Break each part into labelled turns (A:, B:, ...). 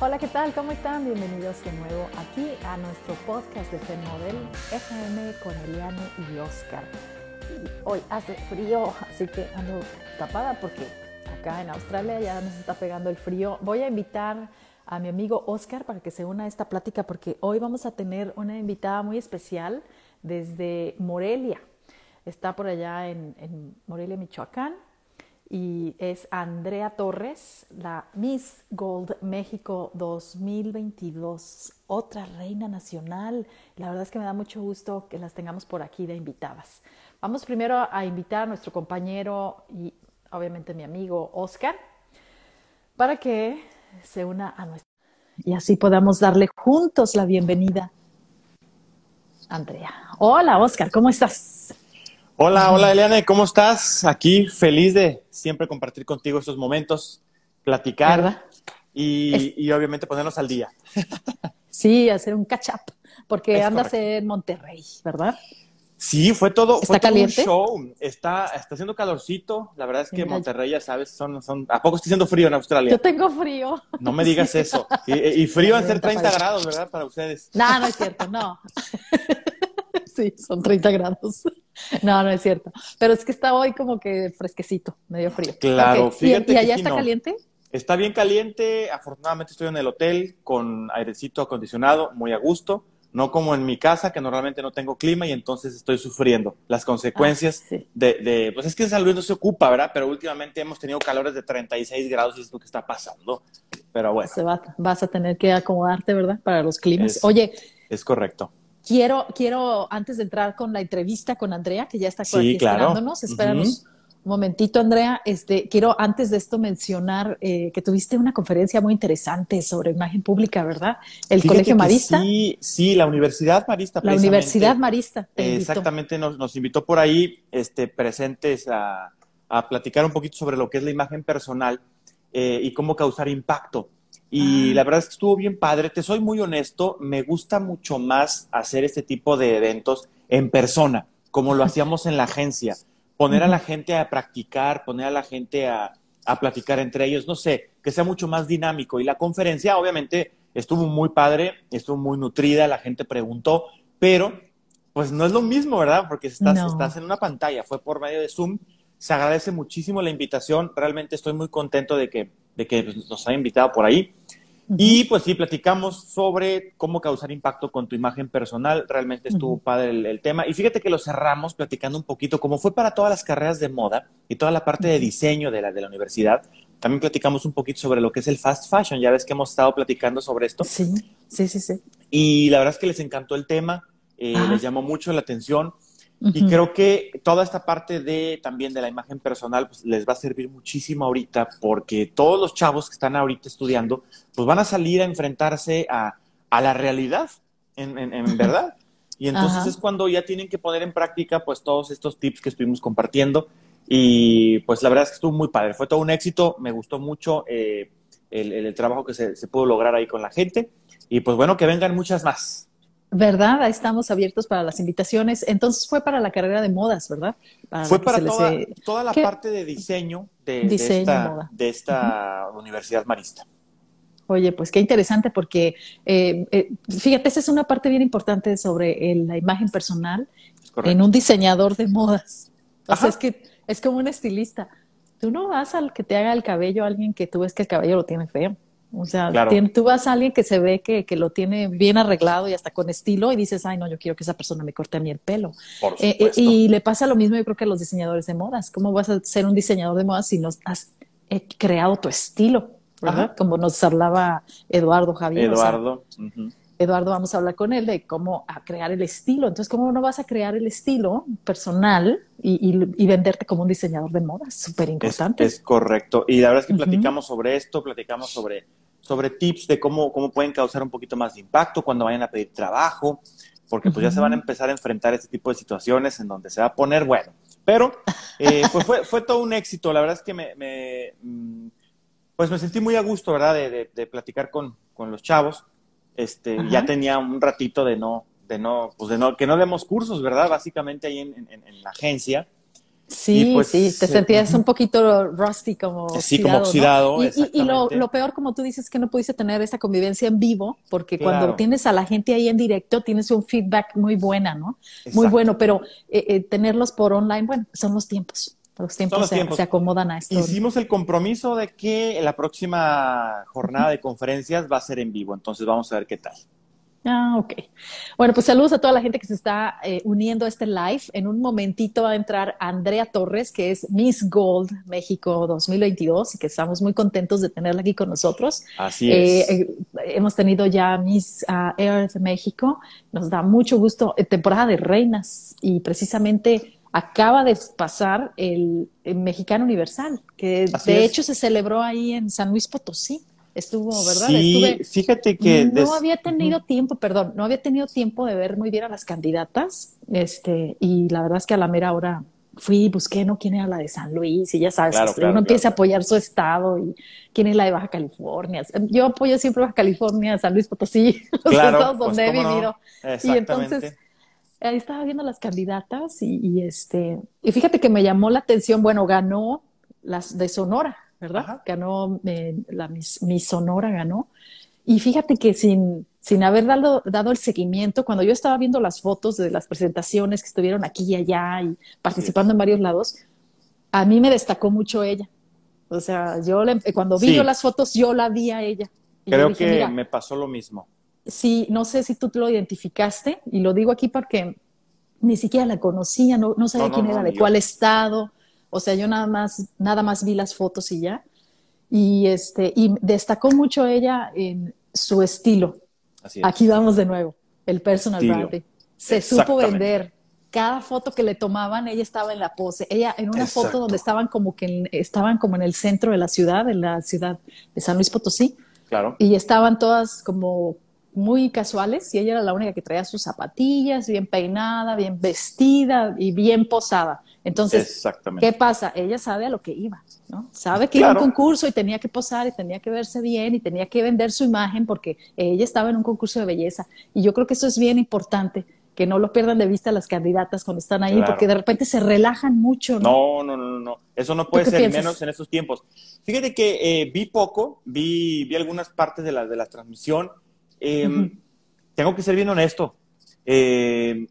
A: Hola, ¿qué tal? ¿Cómo están? Bienvenidos de nuevo aquí a nuestro podcast de FEMODEL FM con Eliane y Oscar. hoy hace frío, así que ando tapada porque acá en Australia ya nos está pegando el frío. Voy a invitar a mi amigo Oscar para que se una a esta plática porque hoy vamos a tener una invitada muy especial desde Morelia. Está por allá en, en Morelia, Michoacán y es Andrea Torres, la Miss Gold México 2022, otra reina nacional. La verdad es que me da mucho gusto que las tengamos por aquí de invitadas. Vamos primero a invitar a nuestro compañero y obviamente mi amigo Oscar para que se una a nuestra y así podamos darle juntos la bienvenida. Andrea. Hola, Oscar, ¿cómo estás?
B: Hola, hola Eliane, ¿cómo estás? Aquí feliz de siempre compartir contigo estos momentos, platicar y, obviamente ponernos al día.
A: Sí, hacer un catch up, porque andas en Monterrey, ¿verdad?
B: Sí, fue todo,
A: ¿Está caliente?
B: un show. Está, está haciendo calorcito. La verdad es que Monterrey, ya sabes, son, son. ¿A poco está haciendo frío en Australia?
A: Yo tengo frío.
B: No me digas eso. Y, frío en ser 30 grados, ¿verdad? Para ustedes.
A: No, no es cierto, no. Sí, son 30 grados. No, no es cierto. Pero es que está hoy como que fresquecito, medio frío.
B: Claro, fíjate.
A: ¿Y, allá está caliente?
B: Está bien caliente. Afortunadamente estoy en el hotel con airecito acondicionado, muy a gusto. No como en mi casa, que normalmente no tengo clima y entonces estoy sufriendo las consecuencias ah, de, Pues es que San Luis no se ocupa, ¿verdad? Pero últimamente hemos tenido calores de 36 grados y es lo que está pasando. Pero bueno.
A: Se va, vas a tener que acomodarte, ¿verdad? Para los climas. Oye.
B: Es correcto.
A: Quiero, quiero, antes de entrar con la entrevista con Andrea, que ya está aquí esperándonos, espéranos un momentito, Andrea. Este, quiero antes de esto mencionar eh, que tuviste una conferencia muy interesante sobre imagen pública, ¿verdad? El Colegio Marista.
B: Sí, sí, la Universidad Marista.
A: La Universidad Marista.
B: exactamente, nos, nos, invitó por ahí este, presentes a, a, platicar un poquito sobre lo que es la imagen personal eh, y cómo causar impacto. Y ah. la verdad es que estuvo bien padre. Te soy muy honesto, me gusta mucho más hacer este tipo de eventos en persona, como lo hacíamos en la agencia. Poner a la gente a practicar, poner a la gente a, a platicar entre ellos, no sé, que sea mucho más dinámico. Y la conferencia, obviamente, estuvo muy padre, estuvo muy nutrida, la gente preguntó, pero pues no es lo mismo, ¿verdad? Porque estás, estás en una pantalla, fue por medio de Zoom. Se agradece muchísimo la invitación, realmente estoy muy contento de que de que nos ha invitado por ahí. Y pues sí, platicamos sobre cómo causar impacto con tu imagen personal. Realmente estuvo padre el, tema. Y fíjate que lo cerramos platicando un poquito, como fue para todas las carreras de moda y toda la parte de diseño de la, de la universidad. También platicamos un poquito sobre lo que es el fast fashion. Ya ves que hemos estado platicando sobre esto.
A: Sí, sí, sí, sí.
B: Y la verdad es que les encantó el tema, eh, les llamó mucho la atención. Y creo que toda esta parte de también de la imagen personal pues, les va a servir muchísimo ahorita porque todos los chavos que están ahorita estudiando pues van a salir a enfrentarse a, a la realidad, en, en, verdad. Y entonces es cuando ya tienen que poner en práctica pues todos estos tips que estuvimos compartiendo. Y pues la verdad es que estuvo muy padre, fue todo un éxito, me gustó mucho eh, el, el, trabajo que se, se pudo lograr ahí con la gente. Y pues bueno, que vengan muchas más.
A: ¿Verdad? Ahí estamos abiertos para las invitaciones. Entonces fue para la carrera de modas, ¿verdad?
B: fue para toda, la parte de diseño de, esta, Universidad Marista.
A: Oye, pues qué interesante porque, eh, eh, fíjate, esa es una parte bien importante sobre la imagen personal en un diseñador de modas. O sea, es que es como un estilista. Tú no vas al que te haga el cabello a alguien que tú ves que el cabello lo tiene feo. O sea, tú vas a alguien que se ve que, que, lo tiene bien arreglado y hasta con estilo y dices, ay, no, yo quiero que esa persona me corte a mí el pelo.
B: Eh, eh,
A: y le pasa lo mismo, yo creo que a los diseñadores de modas. ¿Cómo vas a ser un diseñador de modas si no has eh, creado tu estilo? Como nos hablaba Eduardo Javier.
B: Eduardo.
A: Eduardo, vamos a hablar con él de cómo crear el estilo. Entonces, ¿cómo no vas a crear el estilo personal y, venderte como un diseñador de modas? Súper importante.
B: Es, correcto. Y la verdad es que platicamos sobre esto, platicamos sobre, sobre tips de cómo, cómo pueden causar un poquito más de impacto cuando vayan a pedir trabajo, porque pues ya se van a empezar a enfrentar este tipo de situaciones en donde se va a poner bueno. Pero, eh, pues fue, fue todo un éxito. La verdad es que me, mm, pues me sentí muy a gusto, ¿verdad? De, de, platicar con, con los chavos este, ya tenía un ratito de no, de no, pues de no, que no demos cursos, ¿verdad? Básicamente ahí en, la agencia.
A: Sí, pues, sí, te sentías un poquito rusty, como
B: sí, como oxidado.
A: Y, lo, peor, como tú dices, que no pudiste tener esa convivencia en vivo, porque cuando tienes a la gente ahí en directo, tienes un feedback muy buena, ¿no? Muy bueno, pero eh, eh, tenerlos por online, bueno, son los tiempos. Los tiempos, se, se, acomodan a esto.
B: Hicimos el compromiso de que la próxima jornada de conferencias va a ser en vivo, entonces vamos a ver qué tal.
A: Ah, ok. Bueno, pues saludos a toda la gente que se está eh, uniendo a este live. En un momentito va a entrar Andrea Torres, que es Miss Gold México 2022 y que estamos muy contentos de tenerla aquí con nosotros.
B: Así es.
A: Eh, eh, hemos tenido ya Miss uh, Earth México. Nos da mucho gusto. temporada de reinas y precisamente acaba de pasar el, Mexicano Universal, que de hecho se celebró ahí en San Luis Potosí estuvo, ¿verdad?
B: Sí, fíjate que...
A: No había tenido tiempo, perdón, no había tenido tiempo de ver muy bien a las candidatas, este, y la verdad es que a la mera hora fui y busqué, ¿no? ¿Quién era la de San Luis? Y ya sabes, este, uno empieza a apoyar su estado y quién es la de Baja California. Yo apoyo siempre Baja California, San Luis Potosí, los estados pues, donde he vivido. Y entonces ahí estaba viendo las candidatas y, y, este, y fíjate que me llamó la atención, bueno, ganó las de Sonora, ¿verdad? Ganó, eh, la mi, Sonora ganó. Y fíjate que sin, sin haber dado, dado el seguimiento, cuando yo estaba viendo las fotos de las presentaciones que estuvieron aquí y allá y participando en varios lados, a mí me destacó mucho ella. O sea, yo cuando vi yo las fotos, yo la vi a ella.
B: Creo que me pasó lo mismo.
A: Sí, no sé si tú lo identificaste, y lo digo aquí porque ni siquiera la conocía, no, no sabía quién era, de cuál estado. O sea, yo nada más, nada más vi las fotos y ya. Y, este, y destacó mucho ella en su estilo. Aquí vamos de nuevo, el personal branding. Se supo vender. Cada foto que le tomaban, ella estaba en la pose. Ella en una foto donde estaban como que estaban como en el centro de la ciudad, en la ciudad de San Luis Potosí.
B: Claro.
A: Y estaban todas como muy casuales y ella era la única que traía sus zapatillas, bien peinada, bien vestida y bien posada. Entonces, ¿qué pasa? Ella sabe a lo que iba, ¿no? Sabe que iba a un concurso y tenía que posar y tenía que verse bien y tenía que vender su imagen porque ella estaba en un concurso de belleza. Y yo creo que eso es bien importante, que no lo pierdan de vista las candidatas cuando están ahí, porque de repente se relajan mucho,
B: ¿no? No, no, no, no. Eso no puede ser menos en estos tiempos. Fíjate que eh, vi poco, vi, vi algunas partes de la, de la transmisión. Em, tengo que ser bien honesto. Eh,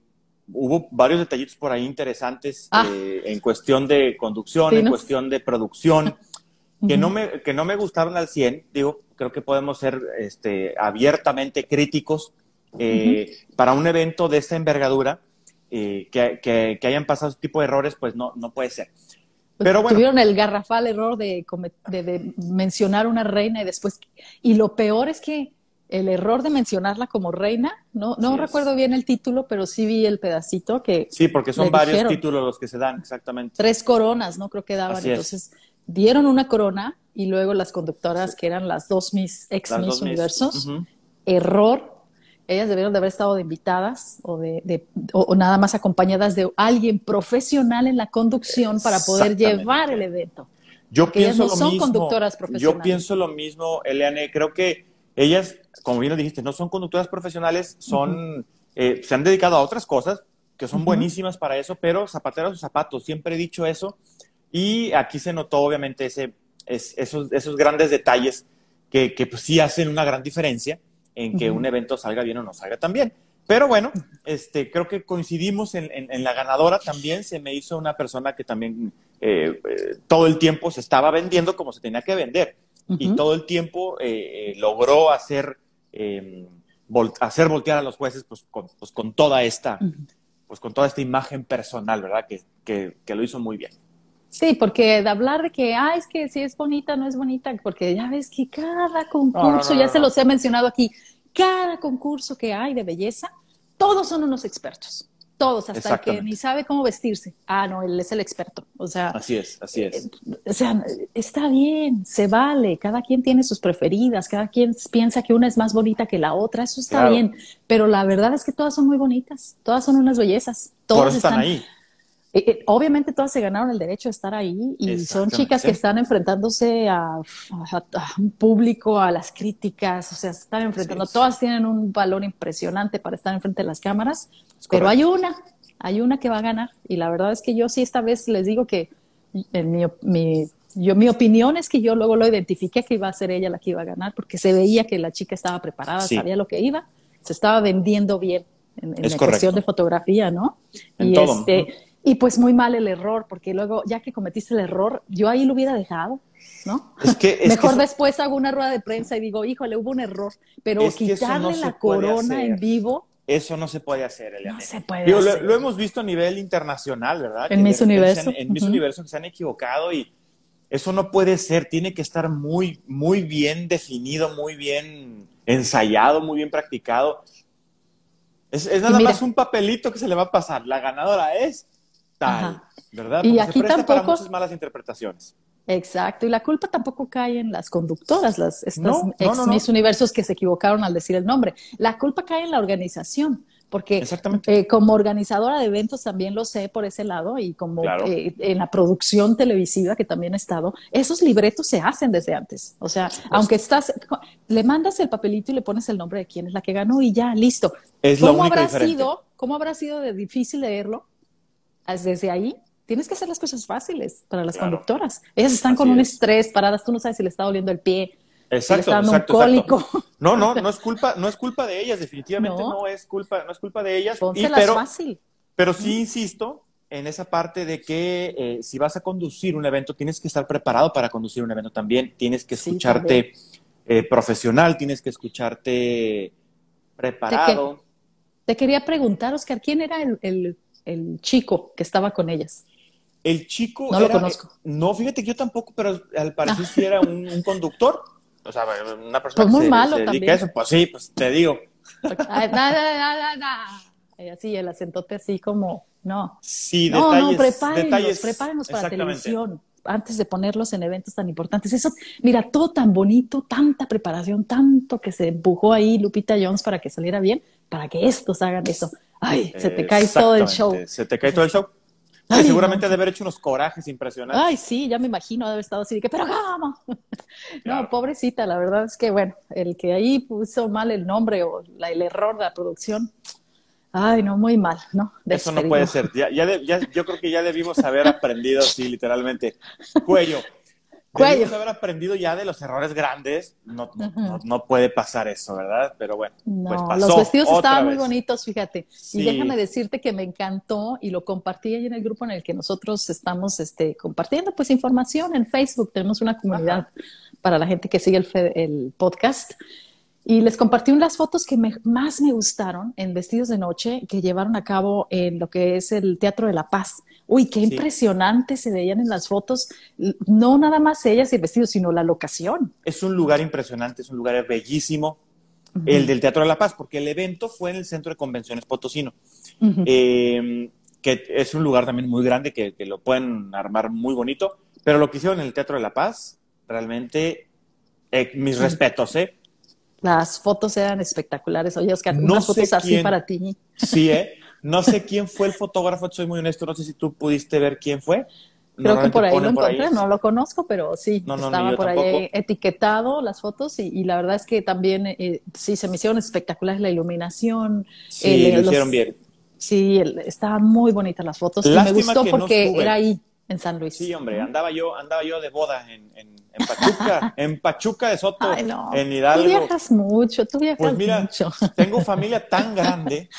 B: hubo varios detallitos por ahí interesantes ah. eh, en cuestión de conducción, en cuestión de producción, que, no me, que no me gustaron al 100. Digo, creo que podemos ser este, abiertamente críticos eh, para un evento de esta envergadura. Eh, que, que, hayan pasado este tipo de errores, pues no, no puede ser.
A: Pues Pero bueno. Tuvieron el garrafal error de, de, de mencionar una reina y después. Y lo peor es que el error de mencionarla como reina. No, no recuerdo bien el título, pero sí vi el pedacito que.
B: Sí, porque son varios títulos los que se dan, exactamente.
A: Tres coronas, ¿no? Creo que daban. Entonces, dieron una corona y luego las conductoras, que eran las dos mis ex mis universos, error. Ellas debieron de haber estado de invitadas o, de, o, nada más acompañadas de alguien profesional en la conducción para poder llevar el evento.
B: Yo pienso no lo son conductoras profesionales. Yo pienso lo mismo, Eliane. Creo que ellas, como bien lo dijiste, no son conductoras profesionales, son, eh, se han dedicado a otras cosas que son buenísimas para eso, pero zapateros sus zapatos, siempre he dicho eso. Y aquí se notó obviamente ese, esos, esos grandes detalles que, que pues, sí hacen una gran diferencia en que un evento salga bien o no salga tan bien. Pero bueno, este, creo que coincidimos en, en, la ganadora también. Se me hizo una persona que también eh, eh, todo el tiempo se estaba vendiendo como se tenía que vender y todo el tiempo eh, eh, logró hacer, em, hacer voltear a los jueces pues con, pues, con toda esta, pues con toda esta imagen personal, ¿verdad? Que, que, lo hizo muy bien.
A: Sí, porque de hablar de que, ah, es que si es bonita, no es bonita, porque ya ves que cada concurso, ya se los he mencionado aquí, cada concurso que hay de belleza, todos son unos expertos todos, hasta el que ni sabe cómo vestirse. Ah, no, él es el experto. O sea,
B: así es, así es.
A: Eh, o sea, está bien, se vale, cada quien tiene sus preferidas, cada quien piensa que una es más bonita que la otra, eso está bien, pero la verdad es que todas son muy bonitas, todas son unas bellezas. Todas
B: están, ahí.
A: Eh, eh, obviamente todas se ganaron el derecho de estar ahí y son chicas que están enfrentándose a, un público, a las críticas, o sea, se están enfrentando, todas tienen un valor impresionante para estar enfrente de las cámaras, pero hay una hay una que va a ganar. Y la verdad es que yo sí esta vez les digo que en mi, mi, yo, mi opinión es que yo luego lo identifiqué que iba a ser ella la que iba a ganar, porque se veía que la chica estaba preparada, sabía lo que iba, se estaba vendiendo bien en, la cuestión de fotografía, ¿no?
B: En y todo. este,
A: y pues muy mal el error, porque luego, ya que cometiste el error, yo ahí lo hubiera dejado, ¿no?
B: Es que,
A: Mejor después hago una rueda de prensa y digo, híjole, hubo un error, pero quitarle la corona en vivo.
B: Eso no se puede hacer, Eliane.
A: No se puede hacer.
B: Lo, hemos visto a nivel internacional, ¿verdad?
A: En Miss Universo.
B: En, Miss Universo que se han equivocado y eso no puede ser. Tiene que estar muy, muy bien definido, muy bien ensayado, muy bien practicado. Es, nada más un papelito que se le va a pasar. La ganadora es tal, ¿verdad?
A: y aquí tampoco... para
B: muchas malas interpretaciones.
A: Exacto, y la culpa tampoco cae en las conductoras, las estas ex Miss Universos que se equivocaron al decir el nombre. La culpa cae en la organización, porque eh, como organizadora de eventos también lo sé por ese lado y como eh, en la producción televisiva que también he estado, esos libretos se hacen desde antes. O sea, aunque estás, le mandas el papelito y le pones el nombre de quién es la que ganó y ya, listo.
B: Es
A: ¿Cómo habrá
B: diferente.
A: sido? ¿Cómo habrá sido de difícil leerlo? Desde ahí tienes que hacer las cosas fáciles para las conductoras. Ellas están con un estrés paradas, tú no sabes si le está doliendo el pie.
B: Exacto,
A: si le está dando un cólico.
B: No, no, no es culpa, no es culpa de ellas, definitivamente no, es culpa, no es culpa de ellas.
A: Pónselas
B: pero,
A: fácil.
B: Pero sí insisto en esa parte de que eh, si vas a conducir un evento, tienes que estar preparado para conducir un evento también. Tienes que escucharte eh, profesional, tienes que escucharte preparado.
A: Te, te, quería preguntar, Oscar, ¿quién era el, el el chico que estaba con ellas?
B: El chico.
A: No lo conozco.
B: No, fíjate que yo tampoco, pero al parecer sí era un, conductor. O sea, una persona
A: pues muy
B: que se,
A: malo
B: se
A: también.
B: a eso. Pues sí, pues te digo.
A: Ay, da, da, y así, el acentote así como, no.
B: Sí,
A: no,
B: detalles.
A: No, prepárenlos,
B: detalles,
A: prepárenlos para televisión antes de ponerlos en eventos tan importantes. Eso, mira, todo tan bonito, tanta preparación, tanto que se empujó ahí Lupita Jones para que saliera bien, para que estos hagan eso. Ay, se te cae todo el show.
B: Se te cae todo el show. Ay, seguramente no. de haber hecho unos corajes impresionantes.
A: Ay, sí, ya me imagino de haber estado así de que, pero. Claro. No, pobrecita, la verdad es que, bueno, el que ahí puso mal el nombre o la, el error de la producción, ay, no, muy mal, ¿no?
B: Eso no puede ser. Ya, ya, de, ya, yo creo que ya debimos haber aprendido, sí, literalmente. Cuello. Debimos haber aprendido ya de los errores grandes. No, no, uh -huh. no, puede pasar eso, ¿verdad? Pero bueno,
A: no,
B: pues pasó.
A: Los vestidos estaban
B: vez.
A: muy bonitos, fíjate.
B: Sí.
A: Y déjame decirte que me encantó y lo compartí ahí en el grupo en el que nosotros estamos este, compartiendo pues información en Facebook. Tenemos una comunidad Ajá. para la gente que sigue el, el podcast. Y les compartí unas fotos que me, más me gustaron en vestidos de noche que llevaron a cabo en lo que es el Teatro de la Paz. Uy, qué sí. impresionante se veían en las fotos, no nada más ellas y vestidos, sino la locación.
B: Es un lugar impresionante, es un lugar bellísimo, uh -huh. el del Teatro de la Paz, porque el evento fue en el Centro de Convenciones Potosino, uh -huh. eh, que es un lugar también muy grande, que, que, lo pueden armar muy bonito, pero lo que hicieron en el Teatro de la Paz, realmente, eh, mis -huh. respetos, ¿eh?
A: Las fotos eran espectaculares. Oye, Oscar, no unas fotos así
B: quién,
A: para ti.
B: Sí, ¿eh? No sé quién fue el fotógrafo, soy muy honesto, no sé si tú pudiste ver quién fue.
A: Creo que por ahí lo encontré, ahí. no lo conozco, pero sí,
B: no, no,
A: estaba por
B: tampoco.
A: ahí etiquetado las fotos y, y, la verdad es que también eh, sí se me hicieron espectaculares la iluminación.
B: Sí, eh, lo los, hicieron bien.
A: Sí, el, estaban muy bonitas las fotos Lástima y me gustó porque no era ahí en San Luis.
B: Sí, hombre, andaba yo, andaba yo de boda en, en, en Pachuca, en Pachuca de Soto,
A: Ay, no.
B: en Hidalgo.
A: Tú viajas mucho, tú viajas
B: pues mira,
A: mucho.
B: Tengo familia tan grande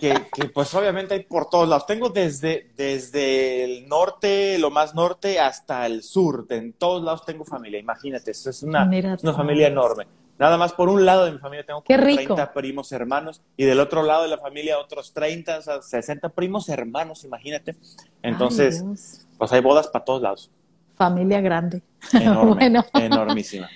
B: que, que, pues obviamente hay por todos lados. Tengo desde, desde el norte, lo más norte, hasta el sur. En todos lados tengo familia, imagínate, eso es una, es una familia enorme. Nada más por un lado de mi familia tengo
A: Qué
B: 30 primos hermanos y del otro lado de la familia otros 30, o sea, 60 primos hermanos, imagínate. Entonces,
A: Ay,
B: pues hay bodas para todos lados.
A: Familia grande.
B: Enorme,
A: bueno.
B: enormísima.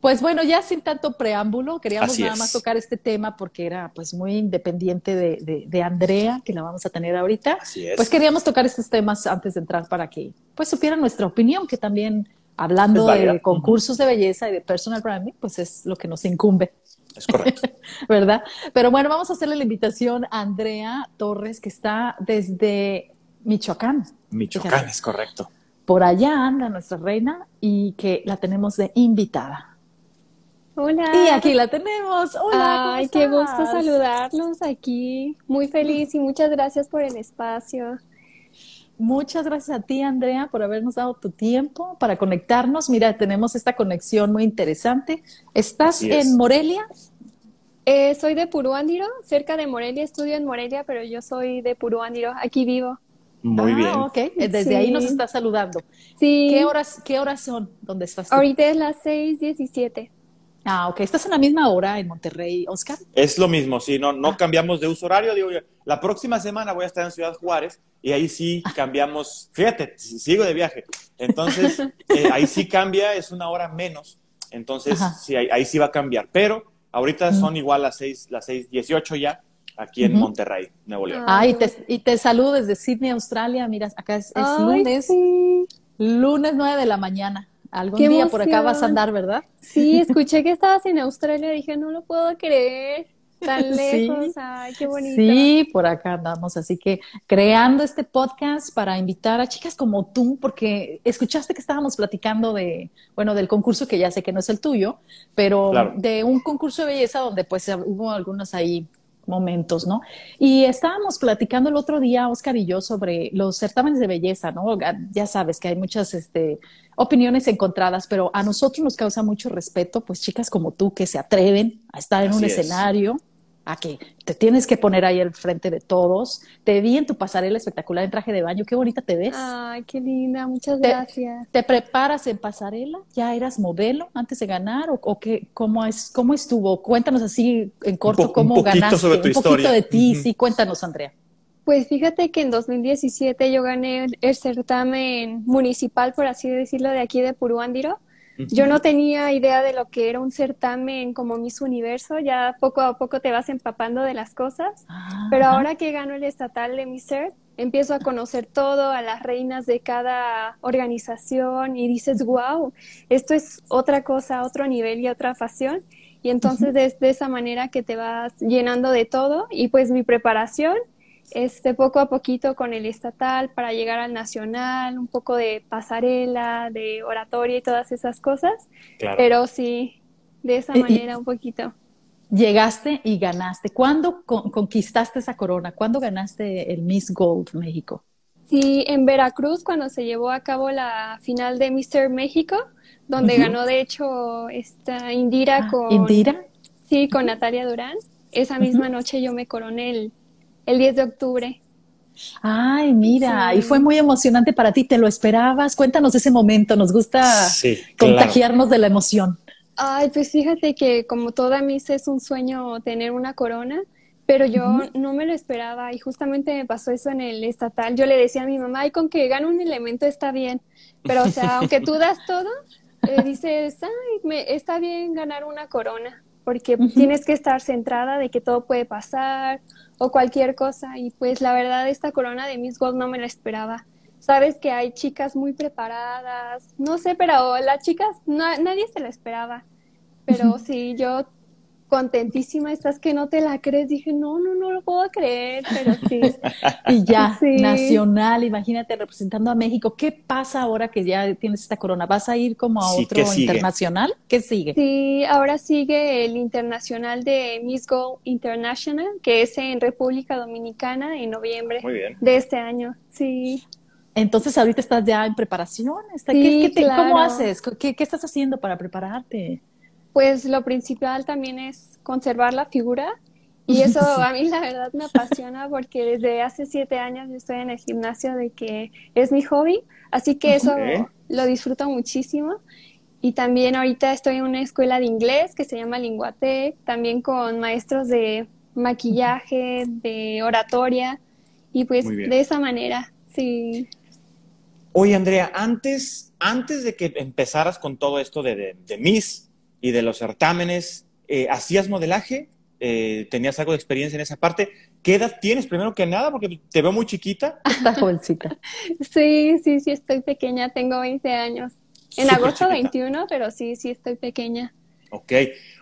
A: Pues bueno, ya sin tanto preámbulo, queríamos
B: Así
A: nada
B: es.
A: más tocar este tema porque era pues muy independiente de, de, de, Andrea, que la vamos a tener ahorita.
B: Así es.
A: Pues queríamos tocar estos temas antes de entrar para que pues supieran nuestra opinión, que también hablando de concursos de belleza y de personal branding, pues es lo que nos incumbe.
B: Es correcto.
A: ¿Verdad? Pero bueno, vamos a hacerle la invitación a Andrea Torres, que está desde Michoacán.
B: Michoacán, Fíjate. es correcto.
A: Por allá anda nuestra reina y que la tenemos de invitada.
C: Hola.
A: Y aquí la tenemos. Hola.
C: Ay, qué gusto saludarlos aquí. Muy feliz y muchas gracias por el espacio.
A: Muchas gracias a ti, Andrea, por habernos dado tu tiempo para conectarnos. Mira, tenemos esta conexión muy interesante. ¿Estás en Morelia?
C: Eh, soy de Puruándiro, cerca de Morelia. Estudio en Morelia, pero yo soy de Puruándiro. Aquí vivo.
B: Muy
A: ah,
B: bien.
A: ok. Desde ahí nos está saludando.
C: Sí.
A: ¿Qué horas, ¿Qué horas son? ¿Dónde estás? Tú?
C: Ahorita es las 6:17.
A: Ah, ok. ¿Estás en la misma hora en Monterrey, Oscar?
B: Es lo mismo, sí, no, no ah. cambiamos de uso horario. Digo, la próxima semana voy a estar en Ciudad Juárez y ahí sí cambiamos, fíjate, sigo de viaje. Entonces, eh, ahí sí cambia, es una hora menos. Entonces, sí, ahí, sí va a cambiar. Pero ahorita son igual las 6, las 6.18 ya aquí en Monterrey, Nuevo León.
A: Ah, y te, y te saludo desde Sydney, Australia. Mira, acá es, lunes, lunes 9 de la mañana. Algún día por acá vas a andar, ¿verdad?
C: Sí, escuché que estabas en Australia, dije, no lo puedo creer. Tan lejos, ay, qué bonito.
A: Sí, por acá andamos, así que creando este podcast para invitar a chicas como tú, porque escuchaste que estábamos platicando de, bueno, del concurso que ya sé que no es el tuyo, pero de un concurso de belleza donde pues hubo algunos ahí momentos, ¿no? Y estábamos platicando el otro día, Oscar y yo, sobre los certámenes de belleza, ¿no? Ya sabes que hay muchas este, opiniones encontradas, pero a nosotros nos causa mucho respeto, pues chicas como tú que se atreven a estar en un escenario, a que te tienes que poner ahí al frente de todos. Te vi en tu pasarela espectacular en traje de baño, qué bonita te ves.
C: Ay, qué linda, muchas gracias.
A: ¿Te preparas en pasarela? ¿Ya eras modelo antes de ganar o, qué, cómo, es, cómo estuvo? Cuéntanos así en corto cómo un ganaste.
B: Sobre tu
A: un poquito de ti, sí, cuéntanos, Andrea.
C: Pues fíjate que en 2017 yo gané el certamen municipal, por así decirlo, de aquí de Puruándiro. Yo no tenía idea de lo que era un certamen como Miss Universo, ya poco a poco te vas empapando de las cosas, ah, pero ahora que gano el estatal de Miss Earth, empiezo a conocer todo, a las reinas de cada organización y dices, wow, esto es otra cosa, otro nivel y otra pasión. Y entonces es de esa manera que te vas llenando de todo y pues mi preparación este, poco a poquito con el estatal para llegar al nacional, un poco de pasarela, de oratoria y todas esas cosas. Pero sí, de esa manera un poquito.
A: Llegaste y ganaste. ¿Cuándo conquistaste esa corona? ¿Cuándo ganaste el Miss Gold México?
C: Sí, en Veracruz, cuando se llevó a cabo la final de Mister México, donde ganó de hecho esta Indira ah, con...
A: ¿Indira?
C: Sí, con Natalia Durán. Esa misma noche yo me coroné el el 10 de octubre.
A: Ay, mira, y fue muy emocionante para ti, ¿te lo esperabas? Cuéntanos ese momento, nos gusta contagiarnos de la emoción.
C: Ay, pues fíjate que como toda misa es un sueño tener una corona, pero yo no me lo esperaba y justamente me pasó eso en el estatal. Yo le decía a mi mamá, ay, con que gane un elemento está bien, pero o sea, aunque tú das todo, eh, dices, ay, me, está bien ganar una corona, porque tienes que estar centrada de que todo puede pasar o cualquier cosa. Y pues la verdad, esta corona de Miss Gold no me la esperaba. Sabes que hay chicas muy preparadas, no sé, pero las chicas, nadie se la esperaba. Pero sí, yo contentísima, estás que no te la crees. Dije, no, no, no lo puedo creer, pero sí.
A: y ya, nacional, imagínate representando a México. ¿Qué pasa ahora que ya tienes esta corona? ¿Vas a ir como a otro internacional? ¿Qué sigue?
C: Sí, ahora sigue el internacional de Miss Go International, que es en República Dominicana en noviembre de este año. Sí.
A: Entonces ahorita estás ya en preparación. ¿Qué, ¿Cómo haces? ¿Qué, ¿Qué estás haciendo para prepararte?
C: Pues lo principal también es conservar la figura y eso a mí la verdad me apasiona porque desde hace siete años yo estoy en el gimnasio de que es mi hobby, así que eso lo disfruto muchísimo. Y también ahorita estoy en una escuela de inglés que se llama Linguatec, también con maestros de maquillaje, de oratoria, y pues de esa manera, sí.
B: Oye, Andrea, antes, antes de que empezaras con todo esto de, de, de Miss, y de los certámenes, eh, ¿hacías modelaje? Eh, ¿Tenías algo de experiencia en esa parte? ¿Qué edad tienes primero que nada? Porque te veo muy chiquita.
A: Está jovencita.
C: sí, sí, sí, estoy pequeña, tengo 20 años. En agosto 21, pero sí, sí, estoy pequeña.
B: Ok,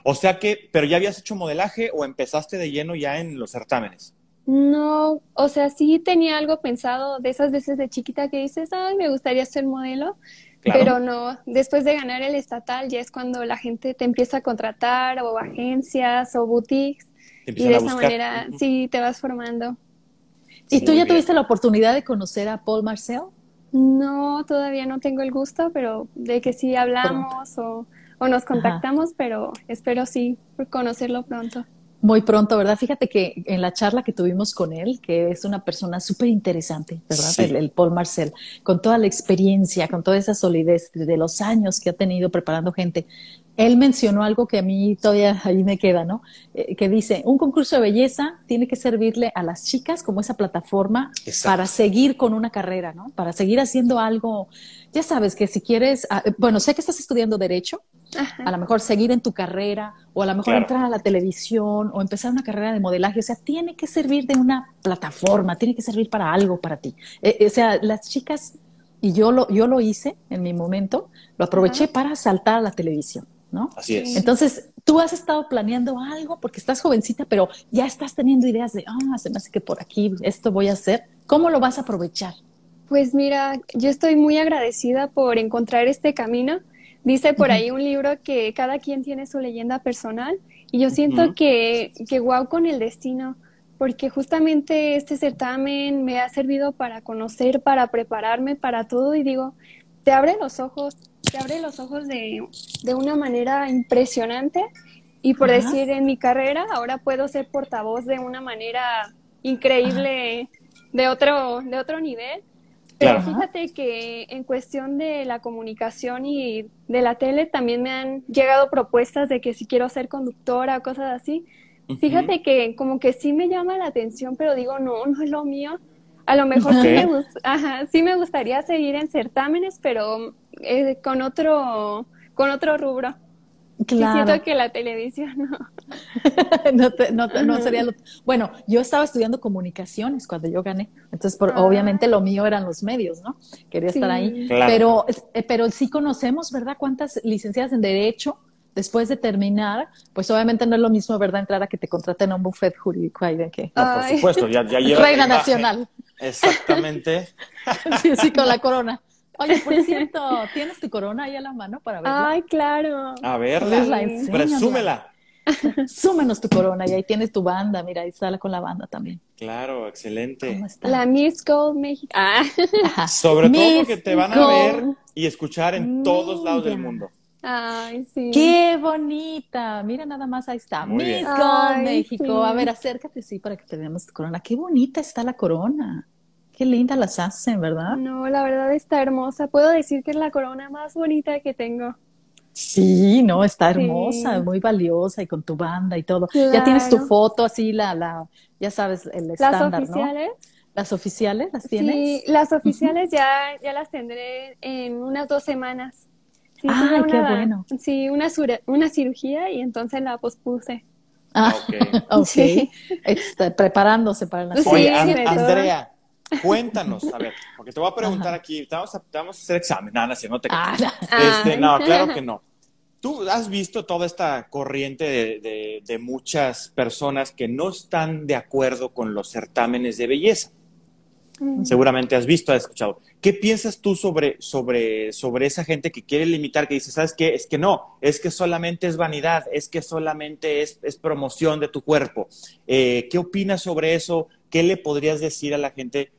B: o sea que, pero ya habías hecho modelaje o empezaste de lleno ya en los certámenes?
C: No, o sea, sí tenía algo pensado de esas veces de chiquita que dices, ay, me gustaría ser modelo, Pero no, después de ganar el estatal ya es cuando la gente te empieza a contratar o agencias o boutiques. Y de esa manera sí te vas formando.
A: ¿Y tú ya tuviste la oportunidad de conocer a Paul Marcel?
C: No, todavía no tengo el gusto, pero de que sí hablamos o, o, nos contactamos, pero espero sí conocerlo pronto.
A: Muy pronto, ¿verdad? Fíjate que en la charla que tuvimos con él, que es una persona súper interesante, ¿verdad? El, Paul Marcel, con toda la experiencia, con toda esa solidez de los años que ha tenido preparando gente, él mencionó algo que a mí todavía ahí me queda, ¿no? Eh, que dice, un concurso de belleza tiene que servirle a las chicas como esa plataforma para seguir con una carrera, ¿no? Para seguir haciendo algo. Ya sabes que si quieres, ah, bueno, sé que estás estudiando derecho, a lo mejor seguir en tu carrera o a lo mejor entrar a la televisión o empezar una carrera de modelaje, o sea, tiene que servir de una plataforma, tiene que servir para algo para ti. Eh, eh, o sea, las chicas, y yo lo, yo lo hice en mi momento, lo aproveché para saltar a la televisión, ¿no?
B: Así es.
A: Entonces, tú has estado planeando algo porque estás jovencita, pero ya estás teniendo ideas de, ah, se me hace que por aquí esto voy a hacer. ¿Cómo lo vas a aprovechar?
C: Pues mira, yo estoy muy agradecida por encontrar este camino Dice por ahí un libro que cada quien tiene su leyenda personal y yo siento que, que wow con el destino, porque justamente este certamen me ha servido para conocer, para prepararme para todo y digo, te abre los ojos, te abre los ojos de, de una manera impresionante. Y por decir en mi carrera ahora puedo ser portavoz de una manera increíble de otro, de otro nivel. Pero fíjate que en cuestión de la comunicación y de la tele también me han llegado propuestas de que si quiero ser conductora o cosas así. Fíjate que como que sí me llama la atención, pero digo, no, no es lo mío. A lo mejor sí, me ajá, sí me gustaría seguir en certámenes, pero eh, con otro con otro rubro. Claro. siento que la televisión
A: no. no, no, sería lo... Bueno, yo estaba estudiando comunicaciones cuando yo gané, entonces por, ah. obviamente lo mío eran los medios, ¿no? Quería estar ahí. Pero, eh, pero sí conocemos, ¿verdad? ¿Cuántas licenciadas en Derecho después de terminar, pues obviamente no es lo mismo, ¿verdad? Entrar a que te contraten a un buffet jurídico ahí de que...
B: No, por supuesto, ya, ya lleva
A: Reina Nacional.
B: Exactamente.
A: sí, sí, con la corona. Oye, por cierto, ¿tienes tu corona ahí a la mano para verla?
C: Ay, claro.
B: A verla, presúmela.
A: Súmenos tu corona y ahí tienes tu banda, mira, ahí sale con la banda también.
B: Claro, excelente.
C: La Miss Gold México. Ah.
B: Sobre todo porque te van a ver y escuchar en todos lados del mundo.
C: Ay, sí.
A: Qué bonita. Mira, nada más ahí está. Miss Gold México. A ver, acércate, sí, para que te veamos tu corona. Qué bonita está la corona. Qué linda las hacen, ¿verdad?
C: No, la verdad está hermosa. Puedo decir que es la corona más bonita que tengo.
A: Sí, no, está hermosa, muy valiosa y con tu banda y todo. Ya tienes tu foto así, la, la, ya sabes, el estándar,
C: ¿Las oficiales?
A: ¿Las oficiales las tienes?
C: Sí, las oficiales ya, ya las tendré en unas dos semanas.
A: Sí, ah, qué bueno.
C: Sí, una, una cirugía y entonces la pospuse.
A: Ah, ok. okay. Está preparándose para la
B: cirugía. Oye, Andrea, Cuéntanos, a ver, porque te voy a preguntar aquí, te vamos, a, hacer examen, nada, si no te ah, este, no, claro que no. Tú has visto toda esta corriente de, muchas personas que no están de acuerdo con los certámenes de belleza. Seguramente has visto, has escuchado. ¿Qué piensas tú sobre, sobre, sobre esa gente que quiere limitar, que dice, ¿sabes qué? Es que no, es que solamente es vanidad, es que solamente es, es promoción de tu cuerpo. Eh, ¿Qué opinas sobre eso? ¿Qué le podrías decir a la gente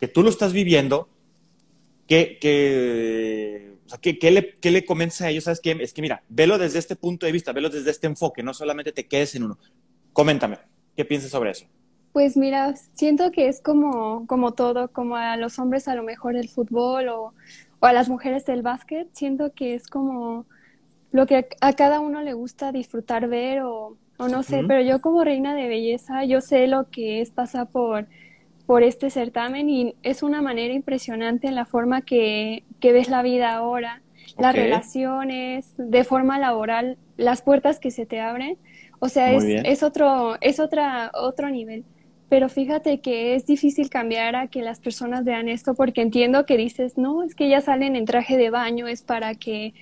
B: que tú lo estás viviendo, que, o sea, que, le, que le a ellos, ¿sabes qué? Es que mira, velo desde este punto de vista, velo desde este enfoque, no solamente te quedes en uno. Coméntame, ¿qué piensas sobre eso?
C: Pues mira, siento que es como, como todo, como a los hombres a lo mejor el fútbol o, o a las mujeres el básquet, siento que es como lo que a, cada uno le gusta disfrutar ver o, o no sé, pero yo como reina de belleza, yo sé lo que es pasar por por este certamen y es una manera impresionante en la forma que, ves la vida ahora, las relaciones, de forma laboral, las puertas que se te abren. O sea, es, es, otro, es otra, otro nivel. Pero fíjate que es difícil cambiar a que las personas vean esto porque entiendo que dices, no, es que ya salen en traje de baño, es para que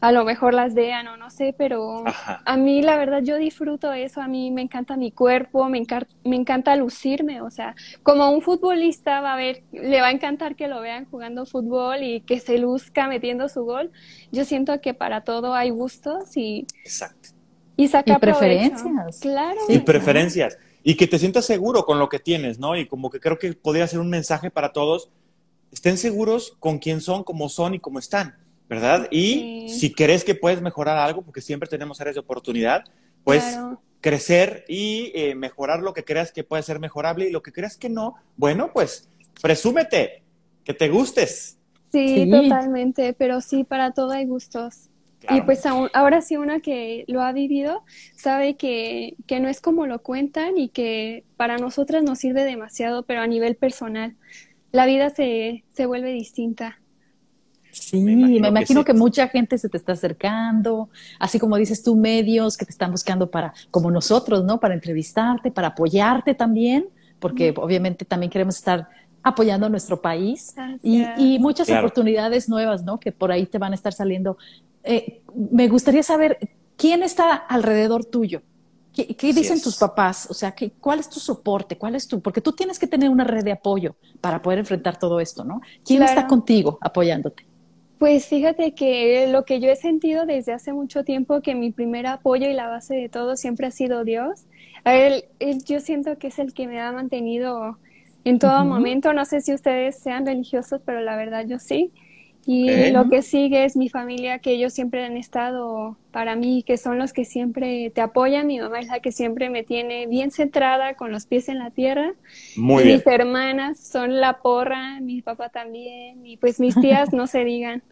C: a lo mejor las vean o no sé, pero a mí la verdad yo disfruto eso, a mí me encanta mi cuerpo, me, me encanta lucirme, o sea, como un futbolista va a ver, le va a encantar que lo vean jugando fútbol y que se luzca metiendo su gol, yo siento que para todo hay gustos y...
B: Exacto.
C: Y sacar
A: preferencias.
C: Claro.
B: Y preferencias. Y que te sientas seguro con lo que tienes, ¿no? Y como que creo que podría ser un mensaje para todos, estén seguros con quién son, cómo son y cómo están ¿verdad? Y si crees que puedes mejorar algo, porque siempre tenemos áreas de oportunidad, pues crecer y eh, mejorar lo que creas que puede ser mejorable y lo que creas que no, bueno, pues presúmete, que te gustes.
C: Sí, totalmente, pero sí, para todo hay gustos. Y pues ahora sí una que lo ha vivido sabe que, que no es como lo cuentan y que para nosotras nos sirve demasiado, pero a nivel personal. La vida se, se vuelve distinta.
A: Sí, me imagino, que, mucha gente se te está acercando, así como dices tú, medios que te están buscando para, como nosotros, ¿no? Para entrevistarte, para apoyarte también, porque obviamente también queremos estar apoyando a nuestro país y, muchas oportunidades nuevas, ¿no? Que por ahí te van a estar saliendo. Eh, me gustaría saber quién está alrededor tuyo. ¿Qué, dicen tus papás? O sea, ¿qué, ¿cuál es tu soporte? ¿Cuál es tu? Porque tú tienes que tener una red de apoyo para poder enfrentar todo esto, ¿no? ¿Quién está contigo apoyándote?
C: Pues fíjate que lo que yo he sentido desde hace mucho tiempo, que mi primer apoyo y la base de todo siempre ha sido Dios. él, yo siento que es el que me ha mantenido en todo momento. No sé si ustedes sean religiosos, pero la verdad yo sí. Y lo que sigue es mi familia, que ellos siempre han estado para mí, que son los que siempre te apoyan. Mi mamá es la que siempre me tiene bien centrada, con los pies en la tierra.
B: Muy
C: Mis hermanas son la porra, mi papá también, y pues mis tías no se digan.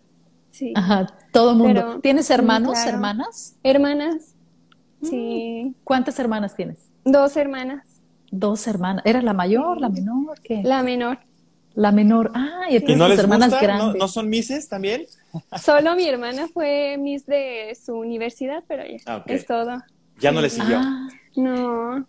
C: Sí.
A: Ajá, todo el mundo. ¿Tienes hermanos, hermanas?
C: Hermanas, sí.
A: ¿Cuántas hermanas tienes?
C: Dos hermanas.
A: Dos hermanas. ¿Era la mayor, la menor? ¿qué?
C: La menor.
A: La menor. Ah, y,
B: ¿Y no les hermanas grandes. ¿No, son mises también?
C: Solo mi hermana fue miss de su universidad, pero ya ah, es todo.
B: Ya no le siguió. Ah.
C: no.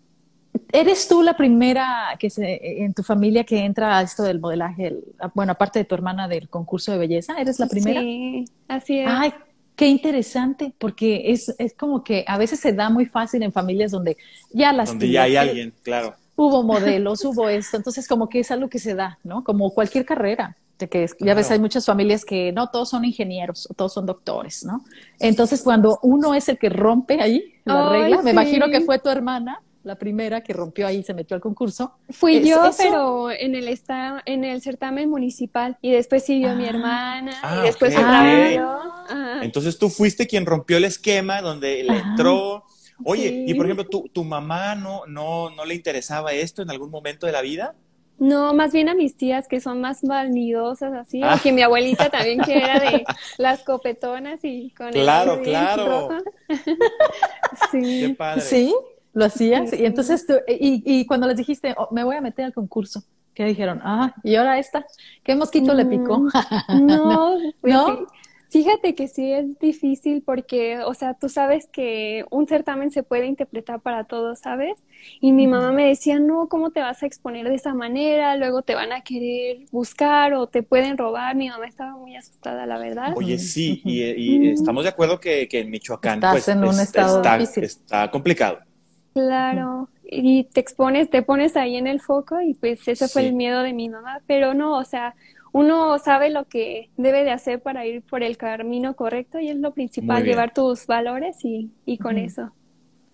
A: ¿Eres tú la primera que se, en tu familia que entra a esto del modelaje? bueno, aparte de tu hermana del concurso de belleza, ¿eres la primera?
C: Sí, así es.
A: Ay, qué interesante, porque es, es como que a veces se da muy fácil en familias donde ya las...
B: Donde ya hay alguien, claro
A: hubo modelos, hubo esto, entonces como que es algo que se da, ¿no? Como cualquier carrera, de que ya ves, hay muchas familias que no todos son ingenieros, todos son doctores, ¿no? Entonces cuando uno es el que rompe ahí la regla, me imagino que fue tu hermana, la primera que rompió ahí, se metió al concurso.
C: Fui yo, pero en el esta, en el certamen municipal y después siguió mi ah. hermana y ah, después
B: Entonces tú fuiste quien rompió el esquema donde le entró Oye, y por ejemplo, ¿tu, tu mamá no, no, no le interesaba esto en algún momento de la vida?
C: No, más bien a mis tías que son más vanidosas así, o que mi abuelita también que era de las copetonas y con
B: Claro, claro.
A: sí. Qué padre. Sí, lo hacías. Y entonces tú, y, y cuando les dijiste, oh, me voy a meter al concurso, ¿qué dijeron? Ah, y ahora esta, ¿qué mosquito le picó?
C: Mm, no, pues ¿no? Fíjate que sí es difícil porque, o sea, tú sabes que un certamen se puede interpretar para todos, ¿sabes? Y mi mamá me decía, no, ¿cómo te vas a exponer de esa manera? Luego te van a querer buscar o te pueden robar. Mi mamá estaba muy asustada, la verdad.
B: Oye, sí, y, estamos de acuerdo que, en Michoacán
A: pues, en un estado
B: está,
A: difícil.
B: está complicado.
C: Claro, y te expones, te pones ahí en el foco y pues ese fue el miedo de mi mamá, pero no, o sea, uno sabe lo que debe de hacer para ir por el camino correcto y es lo principal, llevar tus valores y, y con eso.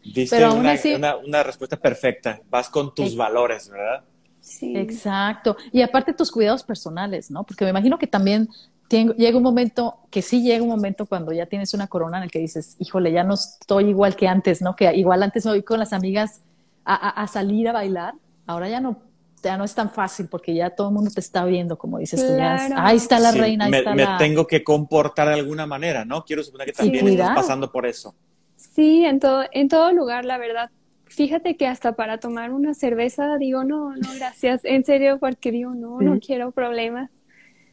B: Diste Pero una, una, una, respuesta perfecta, vas con tus valores, ¿verdad?
A: Sí. Exacto. Y aparte tus cuidados personales, ¿no? Porque me imagino que también llega un momento, que sí llega un momento cuando ya tienes una corona en el que dices, híjole, ya no estoy igual que antes, ¿no? Que igual antes me voy con las amigas a, a salir a bailar, ahora ya no ya no es tan fácil porque ya todo el mundo te está viendo, como dices tú, ya ahí está la reina, ahí
B: me,
A: está
B: me tengo que comportar de alguna manera, ¿no? Quiero suponer que también estás pasando por eso.
C: Sí, en todo, en todo lugar, la verdad. Fíjate que hasta para tomar una cerveza digo, no, no, gracias, en serio, porque digo, no, no quiero problemas.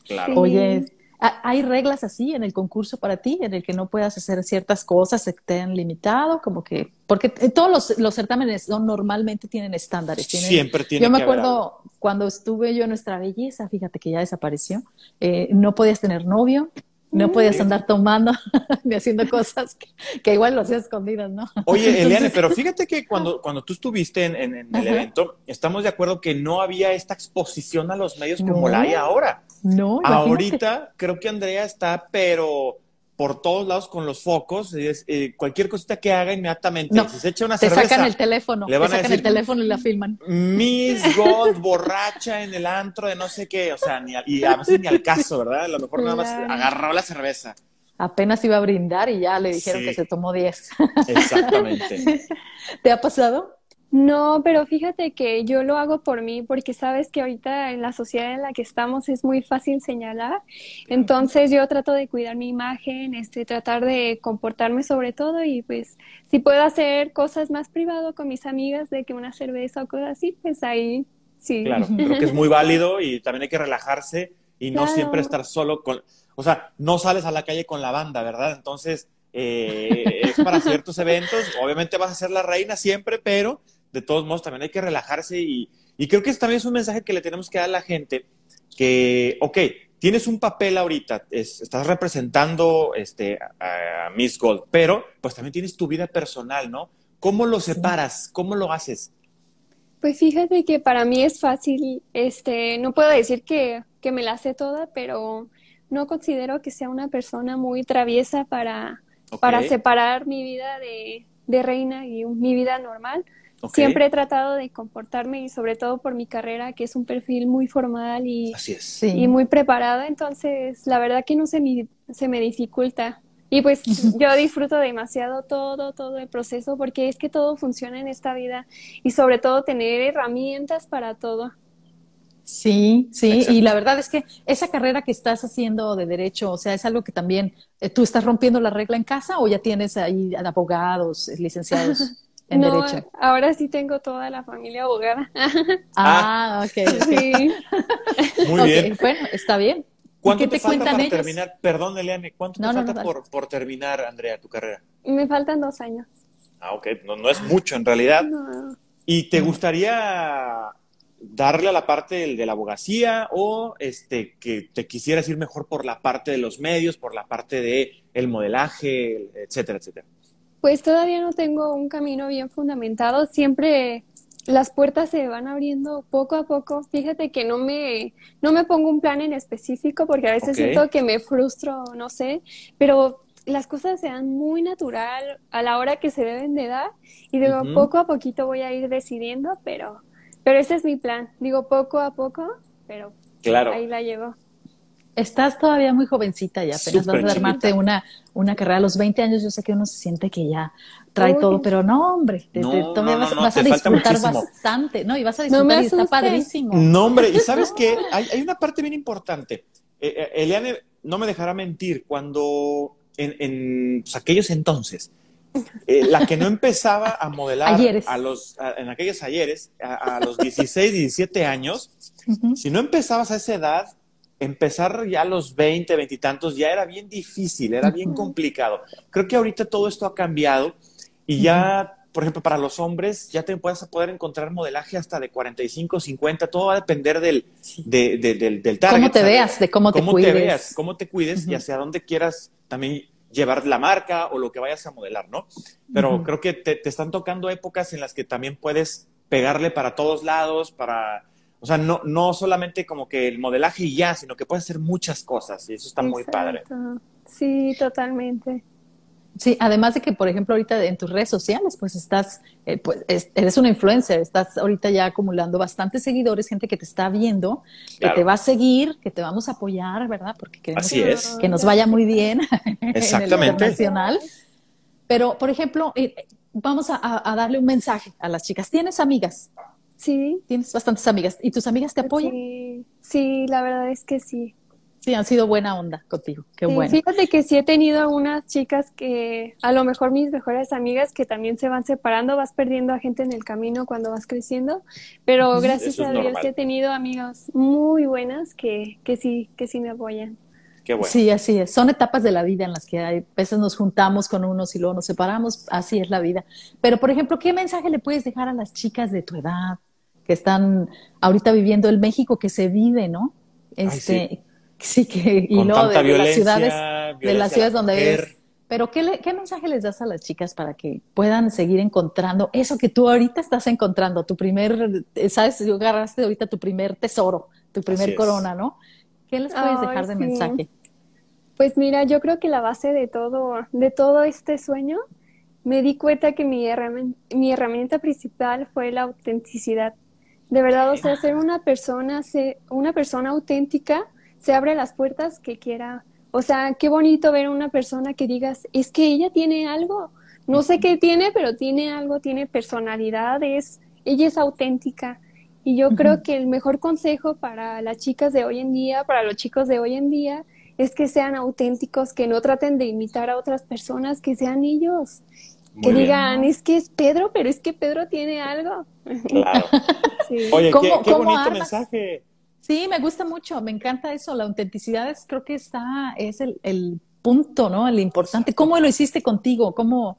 B: Claro.
A: Oye, ¿Hay reglas así en el concurso para ti, en el que no puedas hacer ciertas cosas que te han limitado? Como que, porque todos los, los certámenes normalmente tienen estándares.
B: Siempre tienen
A: Yo me acuerdo cuando estuve yo en Nuestra Belleza, fíjate que ya desapareció, eh, no podías tener novio, No podías andar tomando ni haciendo cosas que, igual lo hacías escondidas, ¿no?
B: Oye, Eliane, pero fíjate que cuando, cuando tú estuviste en, el evento, estamos de acuerdo que no había esta exposición a los medios como la hay ahora.
A: No,
B: Ahorita creo que Andrea está, pero por todos lados con los focos. Eh, cualquier cosita que haga inmediatamente. si se echa una
A: te
B: cerveza.
A: sacan el teléfono. Le van te sacan a decir, el teléfono y la filman.
B: Miss Gold, borracha en el antro de no sé qué. O sea, ni y a veces ni al caso, ¿verdad? A lo mejor nada más agarró la cerveza.
A: Apenas iba a brindar y ya le dijeron que se tomó 10.
B: Exactamente.
A: ¿Te ha pasado?
C: No, pero fíjate que yo lo hago por mí porque sabes que ahorita en la sociedad en la que estamos es muy fácil señalar. Entonces yo trato de cuidar mi imagen, este, tratar de comportarme sobre todo y pues si puedo hacer cosas más privado con mis amigas de que una cerveza o cosas así, pues ahí sí.
B: Claro, creo que es muy válido y también hay que relajarse y no siempre estar solo con, o sea, no sales a la calle con la banda, ¿verdad? Entonces eh, es para ciertos eventos, obviamente vas a ser la reina siempre, pero de todos modos también hay que relajarse y, creo que también es un mensaje que le tenemos que dar a la gente que, ok, tienes un papel ahorita, estás representando este, a, Miss Gold, pero pues también tienes tu vida personal, ¿no? ¿Cómo lo separas? ¿Cómo lo haces?
C: Pues fíjate que para mí es fácil, este, no puedo decir que, me la sé toda, pero no considero que sea una persona muy traviesa para, para separar mi vida de, de reina y mi vida normal. Siempre he tratado de comportarme y sobre todo por mi carrera, que es un perfil muy formal y, y muy preparado, entonces la verdad que no se me, se me dificulta. Y pues yo disfruto demasiado todo, todo el proceso, porque es que todo funciona en esta vida y sobre todo tener herramientas para todo.
A: Sí, sí, y la verdad es que esa carrera que estás haciendo de derecho, o sea, es algo que también eh, tú estás rompiendo la regla en casa o ya tienes ahí abogados, licenciados. no,
C: Ahora sí tengo toda la familia abogada.
A: ah, ok. Sí.
B: Muy bien.
A: Bueno, está bien.
B: ¿Cuánto te, falta para terminar? Perdón, Eliane, ¿cuánto te falta por, por, terminar, Andrea, tu carrera?
C: Me faltan dos años.
B: Ah, ok. No, es mucho en realidad. ¿Y te gustaría darle a la parte de, la abogacía o este que te quisieras ir mejor por la parte de los medios, por la parte de el modelaje, etcétera, etcétera?
C: Pues todavía no tengo un camino bien fundamentado, siempre las puertas se van abriendo poco a poco. Fíjate que no me, no me pongo un plan en específico porque a veces siento que me frustro, no sé, pero las cosas se dan muy natural a la hora que se deben de dar y digo, poco a poquito voy a ir decidiendo, pero, pero ese es mi plan. Digo, poco a poco, pero
B: claro.
C: ahí la llevo.
A: Estás todavía muy jovencita y apenas vas a armarte una, una carrera a los 20 años. Yo sé que uno se siente que ya trae todo, pero no, hombre, todavía vas, a disfrutar bastante, ¿no? Y vas a disfrutar y está padrísimo.
B: No, hombre, y sabes qué, hay, hay una parte bien importante. Eh, eh, Eliane no me dejará mentir, cuando en, en pues, aquellos entonces, eh, la que no empezaba a modelar a los, en aquellos ayeres, a, los 16, 17 años, si no empezabas a esa edad, empezar ya a los 20, 20 y tantos ya era bien difícil, era bien complicado. Creo que ahorita todo esto ha cambiado y ya, por ejemplo, para los hombres ya te puedes poder encontrar modelaje hasta de 45, 50, todo va a depender del, de, del, del target.
A: Cómo te veas, de cómo te cuides. te veas,
B: cómo te cuides y hacia dónde quieras también llevar la marca o lo que vayas a modelar, ¿no? Pero creo que te, te están tocando épocas en las que también puedes pegarle para todos lados, para o sea, no, no solamente como que el modelaje y ya, sino que puedes hacer muchas cosas y eso está muy padre.
C: Sí, totalmente.
A: Sí, además de que, por ejemplo, ahorita en tus redes sociales, pues estás, eh, pues eres una influencer, estás ahorita ya acumulando bastantes seguidores, gente que te está viendo, que te va a seguir, que te vamos a apoyar, ¿verdad? Porque queremos que, nos vaya muy bien
B: Exactamente. en el
A: internacional. Pero, por ejemplo, eh, vamos a darle un mensaje a las chicas. ¿Tienes amigas?
C: Sí.
A: Tienes bastantes amigas. ¿Y tus amigas te apoyan?
C: Sí, sí la verdad es que sí.
A: Sí, han sido buena onda contigo. Qué bueno.
C: Fíjate que sí he tenido unas chicas que, a lo mejor mis mejores amigas, que también se van separando, vas perdiendo a gente en el camino cuando vas creciendo, pero gracias a Dios he tenido amigas muy buenas que, que sí, que sí me apoyan.
B: Qué bueno.
A: Sí, así es. Son etapas de la vida en las que hay veces nos juntamos con unos y luego nos separamos. Así es la vida. Pero, por ejemplo, ¿qué mensaje le puedes dejar a las chicas de tu edad, que están ahorita viviendo el México que se vive, ¿no? Este, sí. que y
B: Con
A: de,
B: tanta violencia,
A: las ciudades de las ciudades donde
B: eres.
A: Pero ¿qué, ¿qué mensaje les das a las chicas para que puedan seguir encontrando eso que tú ahorita estás encontrando? Tu primer, sabes, yo agarraste ahorita tu primer tesoro, tu primer corona, ¿no? ¿Qué les puedes dejar de mensaje?
C: Pues mira, yo creo que la base de todo, de todo este sueño, me di cuenta que mi herramienta, mi herramienta principal fue la autenticidad. De verdad, o sea, ser una persona, ser una persona auténtica, se abre las puertas que quiera. O sea, qué bonito ver a una persona que digas, es que ella tiene algo, no sé qué tiene, pero tiene algo, tiene personalidad, es, ella es auténtica. Y yo creo que el mejor consejo para las chicas de hoy en día, para los chicos de hoy en día, es que sean auténticos, que no traten de imitar a otras personas, que sean ellos. Que digan, es que es Pedro, pero es que Pedro tiene algo.
B: Claro. Oye, qué, bonito mensaje.
A: Sí, me gusta mucho, me encanta eso, la autenticidad es, creo que está, es el, el punto, ¿no? El importante. ¿Cómo lo hiciste contigo? ¿Cómo,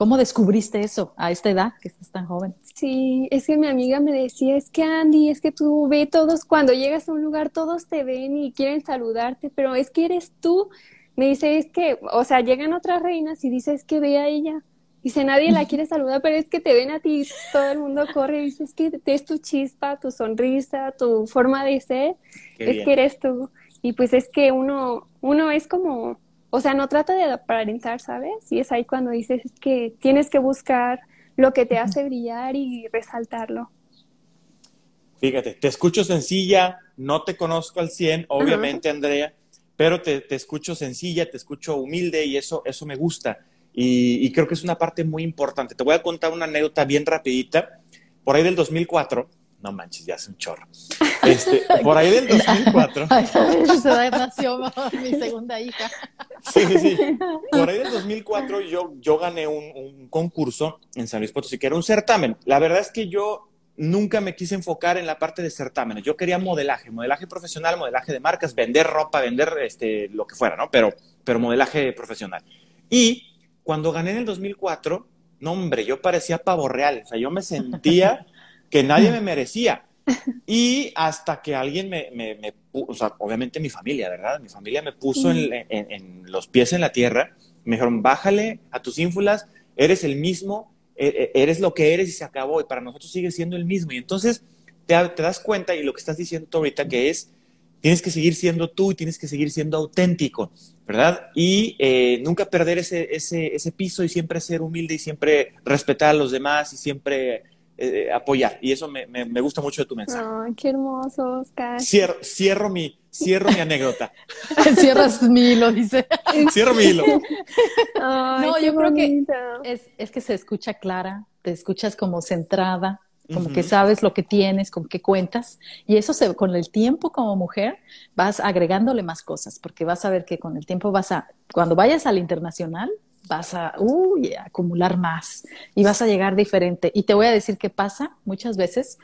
A: ¿Cómo descubriste eso a esta edad que estás tan joven?
C: Sí, es que mi amiga me decía, es que Andy, es que tú ve todos, cuando llegas a un lugar todos te ven y quieren saludarte, pero es que eres tú. Me dice, es que, o sea, llegan otras reinas y dices que ve a ella. Dice, nadie la quiere saludar, pero es que te ven a ti, todo el mundo corre y dice, es que es tu chispa, tu sonrisa, tu forma de ser, es que eres tú. Y pues es que uno, uno es como, o sea, no trata de aparentar, ¿sabes? Y es ahí cuando dices es que tienes que buscar lo que te hace brillar y resaltarlo.
B: Fíjate, te escucho sencilla, no te conozco al 100, obviamente, Andrea, pero te, te, escucho sencilla, te escucho humilde y eso, eso me gusta. Y, creo que es una parte muy importante. Te voy a contar una anécdota bien rapidita. Por ahí del 2004, no manches, ya es un chorro. Este, por ahí del 2004.
A: Se nació mi segunda hija.
B: Sí, sí, Por ahí del 2004 yo, yo gané un, concurso en San Luis Potosí, que era un certamen. La verdad es que yo nunca me quise enfocar en la parte de certámenes. Yo quería modelaje, modelaje profesional, modelaje de marcas, vender ropa, vender este, lo que fuera, ¿no? Pero, pero modelaje profesional. Y cuando gané en el 2004, no hombre, yo parecía pavo real, o sea, yo me sentía que nadie me merecía. Y hasta que alguien me, me, o sea, obviamente mi familia, ¿verdad? Mi familia me puso en, los pies en la tierra, me dijeron, bájale a tus ínfulas, eres el mismo, e, e, eres lo que eres y se acabó, y para nosotros sigue siendo el mismo. Y entonces te, te das cuenta, y lo que estás diciendo ahorita, que es, tienes que seguir siendo tú y tienes que seguir siendo auténtico. ¿verdad? Y eh, nunca perder ese, ese, ese, piso y siempre ser humilde y siempre respetar a los demás y siempre eh, apoyar. Y eso me, me, gusta mucho de tu mensaje.
C: Ay, qué hermoso, Oscar.
B: Cierro, cierro, mi, cierro mi anécdota.
A: Cierras mi hilo, dice.
B: Cierro mi hilo.
A: no, yo creo que es, es que se escucha clara, te escuchas como centrada, como que sabes lo que tienes, con qué cuentas, y eso se, con el tiempo como mujer vas agregándole más cosas, porque vas a ver que con el tiempo vas a, cuando vayas al internacional, vas a acumular más y vas a llegar diferente. Y te voy a decir qué pasa muchas veces,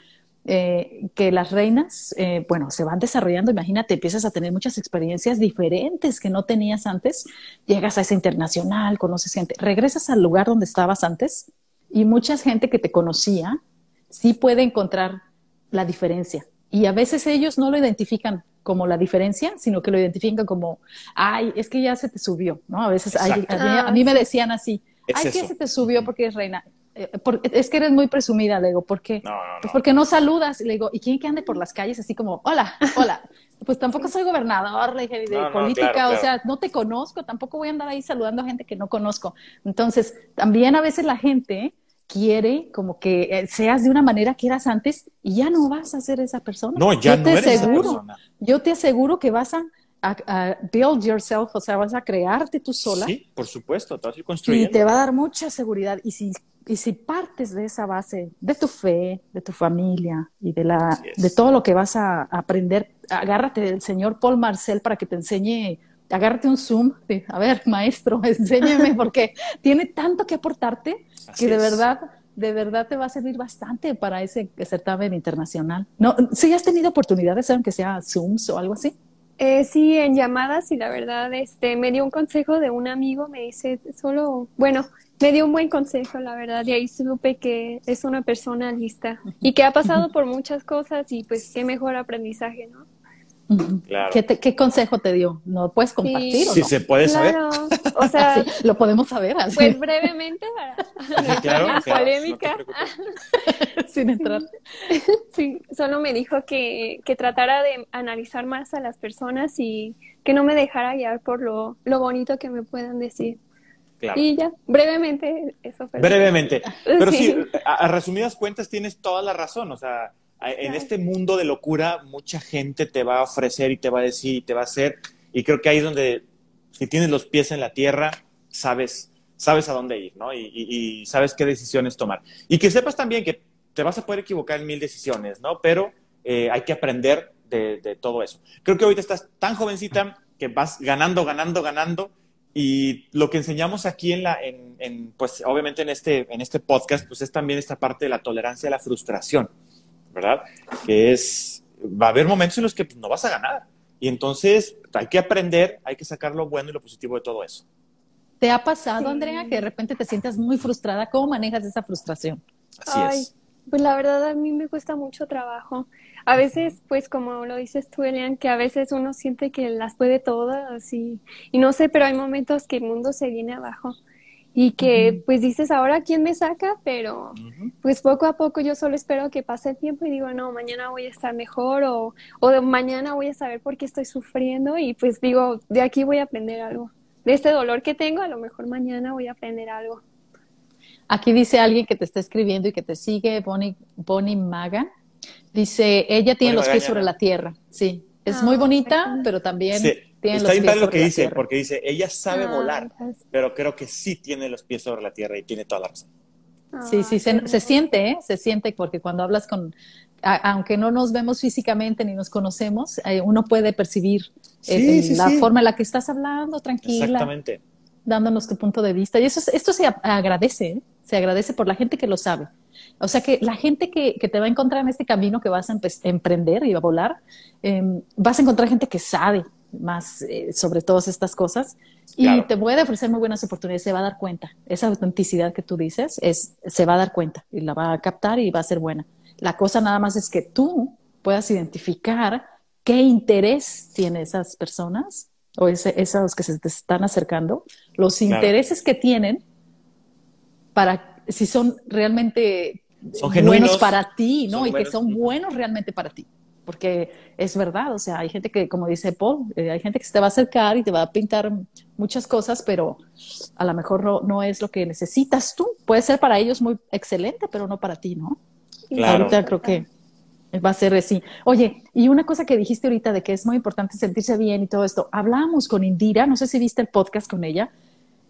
A: eh, que las reinas, eh, bueno, se van desarrollando, imagínate, empiezas a tener muchas experiencias diferentes que no tenías antes, llegas a ese internacional, conoces gente, regresas al lugar donde estabas antes y mucha gente que te conocía sí puede encontrar la diferencia. Y a veces ellos no lo identifican como la diferencia, sino que lo identifican como, ay, es que ya se te subió, ¿no? A veces a, mí, me decían así, ay, que se te subió porque eres reina. Eh, es que eres muy presumida, le digo, ¿por qué? Pues porque no saludas. Le digo, ¿y quién que ande por las calles así como, hola, hola? Pues tampoco soy gobernador, le dije, de política, o sea, no te conozco, tampoco voy a andar ahí saludando a gente que no conozco. Entonces, también a veces la gente quiere como que eh, seas de una manera que eras antes y ya no vas a ser esa persona.
B: No, ya no eres esa persona.
A: Yo te aseguro que vas a, build yourself, o sea, vas a crearte tú sola.
B: Sí, por supuesto, te vas a ir construyendo.
A: Y te va a dar mucha seguridad. Y si, y si partes de esa base, de tu fe, de tu familia y de, la, de todo lo que vas a aprender, agárrate del señor Paul Marcel para que te enseñe agárrate un Zoom, a ver, maestro, enséñame, porque tiene tanto que aportarte que de verdad, de verdad te va a servir bastante para ese certamen internacional. No, ¿Sí has tenido oportunidades, aunque sea Zooms o algo así?
C: Eh, sí, en llamadas y la verdad, este, me dio un consejo de un amigo, me dice, solo, bueno, me dio un buen consejo, la verdad, y ahí supe que es una persona lista y que ha pasado por muchas cosas y pues qué mejor aprendizaje, ¿no?
A: Claro. ¿Qué, consejo te dio? ¿No puedes compartir?
B: Sí, se puede saber.
C: O sea,
A: lo podemos saber.
C: Pues brevemente para
B: claro,
C: polémica.
A: Sin entrar.
C: Sí, solo me dijo que, que, tratara de analizar más a las personas y que no me dejara guiar por lo, lo bonito que me puedan decir. Claro. Y ya, brevemente, eso fue.
B: Brevemente. Pero sí, a resumidas cuentas tienes toda la razón. O sea, en este mundo de locura, mucha gente te va a ofrecer y te va a decir y te va a hacer. Y creo que ahí es donde, si tienes los pies en la tierra, sabes, sabes a dónde ir, ¿no? Y, sabes qué decisiones tomar. Y que sepas también que te vas a poder equivocar en mil decisiones, ¿no? Pero eh, hay que aprender de, todo eso. Creo que ahorita estás tan jovencita que vas ganando, ganando, ganando. Y lo que enseñamos aquí en la, en, pues obviamente en este, en este podcast, pues es también esta parte de la tolerancia a la frustración. ¿Verdad? Que es, va a haber momentos en los que pues, no vas a ganar. Y entonces hay que aprender, hay que sacar lo bueno y lo positivo de todo eso.
A: ¿Te ha pasado, Andrea, que de repente te sientas muy frustrada? ¿Cómo manejas esa frustración?
B: Así es.
C: Pues la verdad a mí me cuesta mucho trabajo. A veces, pues como lo dices tú, Elian, que a veces uno siente que las puede todas y, y no sé, pero hay momentos que el mundo se viene abajo y que pues dices ahora quién me saca, pero pues poco a poco yo solo espero que pase el tiempo y digo, no, mañana voy a estar mejor o, o mañana voy a saber por qué estoy sufriendo y pues digo, de aquí voy a aprender algo. De este dolor que tengo, a lo mejor mañana voy a aprender algo.
A: Aquí dice alguien que te está escribiendo y que te sigue, Bonnie, Bonnie Maga. Dice, ella tiene los pies sobre la tierra. Sí, es muy ah, bonita, pero también
B: Está bien lo que dice, porque dice, ella sabe ah, volar, pero creo que sí tiene los pies sobre la tierra y tiene toda la razón.
A: sí, sí, se, siente, ¿eh? se siente, porque cuando hablas con, aunque no nos vemos físicamente ni nos conocemos, eh, uno puede percibir eh, la forma en la que estás hablando, tranquila.
B: Exactamente.
A: Dándonos tu punto de vista. Y eso, esto se agradece, se agradece por la gente que lo sabe. O sea que la gente que, que, te va a encontrar en este camino que vas a emprender y a volar, em, vas a encontrar gente que sabe, más eh, sobre todas estas cosas y te puede ofrecer muy buenas oportunidades, se va a dar cuenta. Esa autenticidad que tú dices es, se va a dar cuenta y la va a captar y va a ser buena. La cosa nada más es que tú puedas identificar qué interés tienen esas personas o ese, esos que se te están acercando, los intereses que tienen para si son realmente buenos para ti, ¿no? y que son buenos realmente para ti porque es verdad, o sea, hay gente que, como dice Paul, eh, hay gente que se te va a acercar y te va a pintar muchas cosas, pero a lo mejor no, no, es lo que necesitas tú. Puede ser para ellos muy excelente, pero no para ti, ¿no?
B: Claro.
A: Ahorita creo que va a ser así. Oye, y una cosa que dijiste ahorita de que es muy importante sentirse bien y todo esto, hablábamos con Indira, no sé si viste el podcast con ella,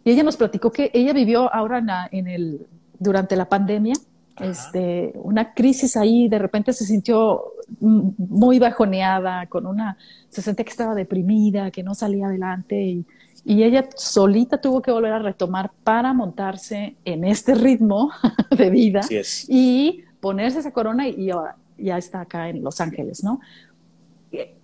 A: y ella nos platicó que ella vivió ahora en el, durante la pandemia este, una crisis ahí, de repente se sintió muy bajoneada, con una, se sentía que estaba deprimida, que no salía adelante y, y ella solita tuvo que volver a retomar para montarse en este ritmo de vida y ponerse esa corona y ya, ya está acá en Los Ángeles, ¿no?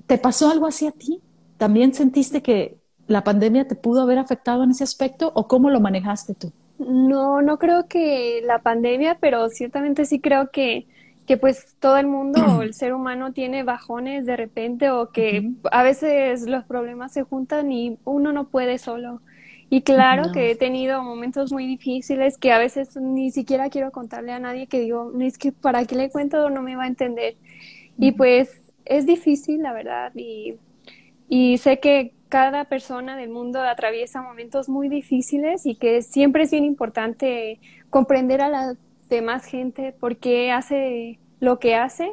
A: ¿Te pasó algo así a ti? ¿También sentiste que la pandemia te pudo haber afectado en ese aspecto o cómo lo manejaste tú?
C: No, no creo que la pandemia, pero ciertamente sí creo que, que pues todo el mundo, el ser humano tiene bajones de repente o que a veces los problemas se juntan y uno no puede solo. Y claro que he tenido momentos muy difíciles que a veces ni siquiera quiero contarle a nadie que digo, es que para qué le cuento no me va a entender. Y pues es difícil, la verdad, y, y sé que cada persona del mundo atraviesa momentos muy difíciles y que siempre es bien importante comprender a la demás gente por qué hace lo que hace.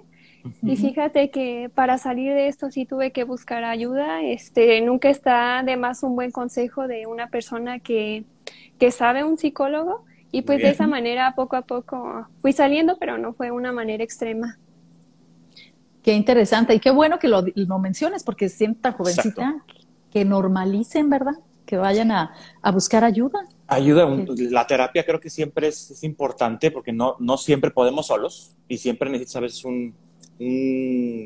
C: Y fíjate que para salir de esto sí tuve que buscar ayuda. Este, nunca está de más un buen consejo de una persona que, que sabe un psicólogo. Y pues de esa manera poco a poco fui saliendo, pero no fue una manera extrema.
A: Qué interesante y qué bueno que lo, lo menciones porque sienta jovencita que normalicen, ¿verdad? Que vayan a, buscar ayuda.
B: Ayuda, la terapia creo que siempre es, importante porque no, no siempre podemos solos y siempre necesitas a veces un,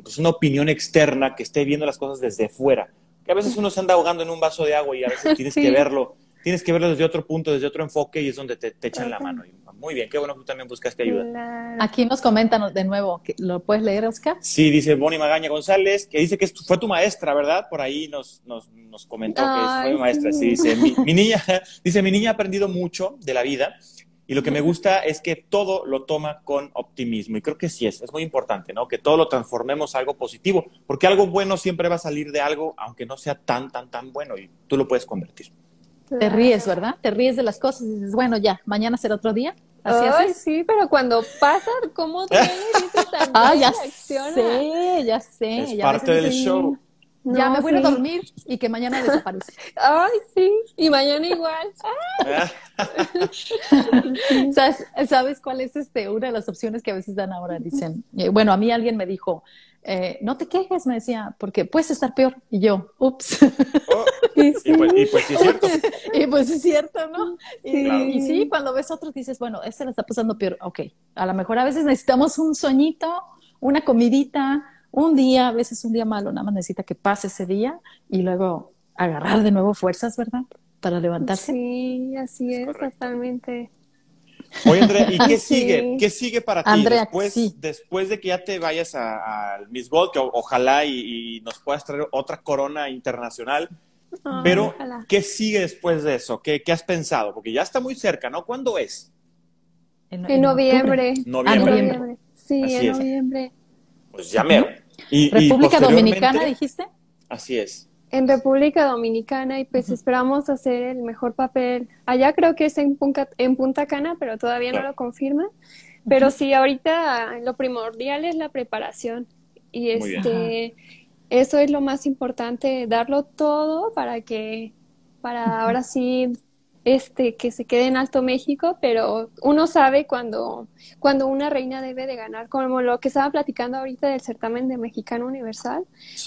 B: pues una opinión externa que esté viendo las cosas desde fuera. Que a veces uno se anda ahogando en un vaso de agua y a veces tienes que verlo, tienes que verlo desde otro punto, desde otro enfoque y es donde te, echan la mano. Y Muy bien, qué bueno que tú también buscaste ayuda.
A: Aquí nos comentan de nuevo, ¿lo puedes leer, Oscar?
B: Sí, dice Bonnie Magaña González, que dice que fue tu maestra, ¿verdad? Por ahí nos, nos, nos comentó que fue mi maestra. Sí, dice, mi, niña, dice, mi niña ha aprendido mucho de la vida y lo que me gusta es que todo lo toma con optimismo. Y creo que sí es, es muy importante, ¿no? Que todo lo transformemos a algo positivo, porque algo bueno siempre va a salir de algo, aunque no sea tan, tan, tan bueno, y tú lo puedes convertir.
A: Te ríes, ¿verdad? Te ríes de las cosas y dices, bueno, ya, mañana será otro día.
C: Así Ay, sí, pero cuando pasa, ¿cómo te dices
A: Ah, ya sé, ya sé.
B: Es parte del show.
A: ya me voy a dormir y que mañana desaparece.
C: Ay, sí, y mañana igual.
A: ¿Sabes, ¿Sabes cuál es este, una de las opciones que a veces dan ahora? Dicen, eh, bueno, a mí alguien me dijo, eh, no te quejes, me decía, porque puedes estar peor. Y yo, ups.
B: Oh, y, pues, y, pues, sí es cierto.
A: y pues sí es cierto, ¿no? Y, sí, cuando ves a otros dices, bueno, este le está pasando peor. Ok, a lo mejor a veces necesitamos un sueñito, una comidita, un día, a veces un día malo, nada más necesita que pase ese día y luego agarrar de nuevo fuerzas, ¿verdad? Para levantarse.
C: Sí, así es, totalmente.
B: Oye, Andrea, ¿y qué sigue? ¿Qué sigue para ti después, después de que ya te vayas al Miss Gold, que ojalá y, nos puedas traer otra corona internacional? Pero, ¿qué sigue después de eso? ¿Qué, has pensado? Porque ya está muy cerca, ¿no? ¿Cuándo es?
C: En, noviembre.
B: noviembre.
C: Sí, en noviembre.
B: Pues ya me.
A: Y, República Dominicana, dijiste.
B: Así es
C: en República Dominicana y pues esperamos hacer el mejor papel. Allá creo que es en, Punta, en Punta Cana, pero todavía no lo confirma. Pero sí, ahorita lo primordial es la preparación. Y este eso es lo más importante, darlo todo para que para ahora sí este, que se quede en Alto México, pero uno sabe cuando, cuando una reina debe de ganar, como lo que estaba platicando ahorita del certamen de Mexicano Universal.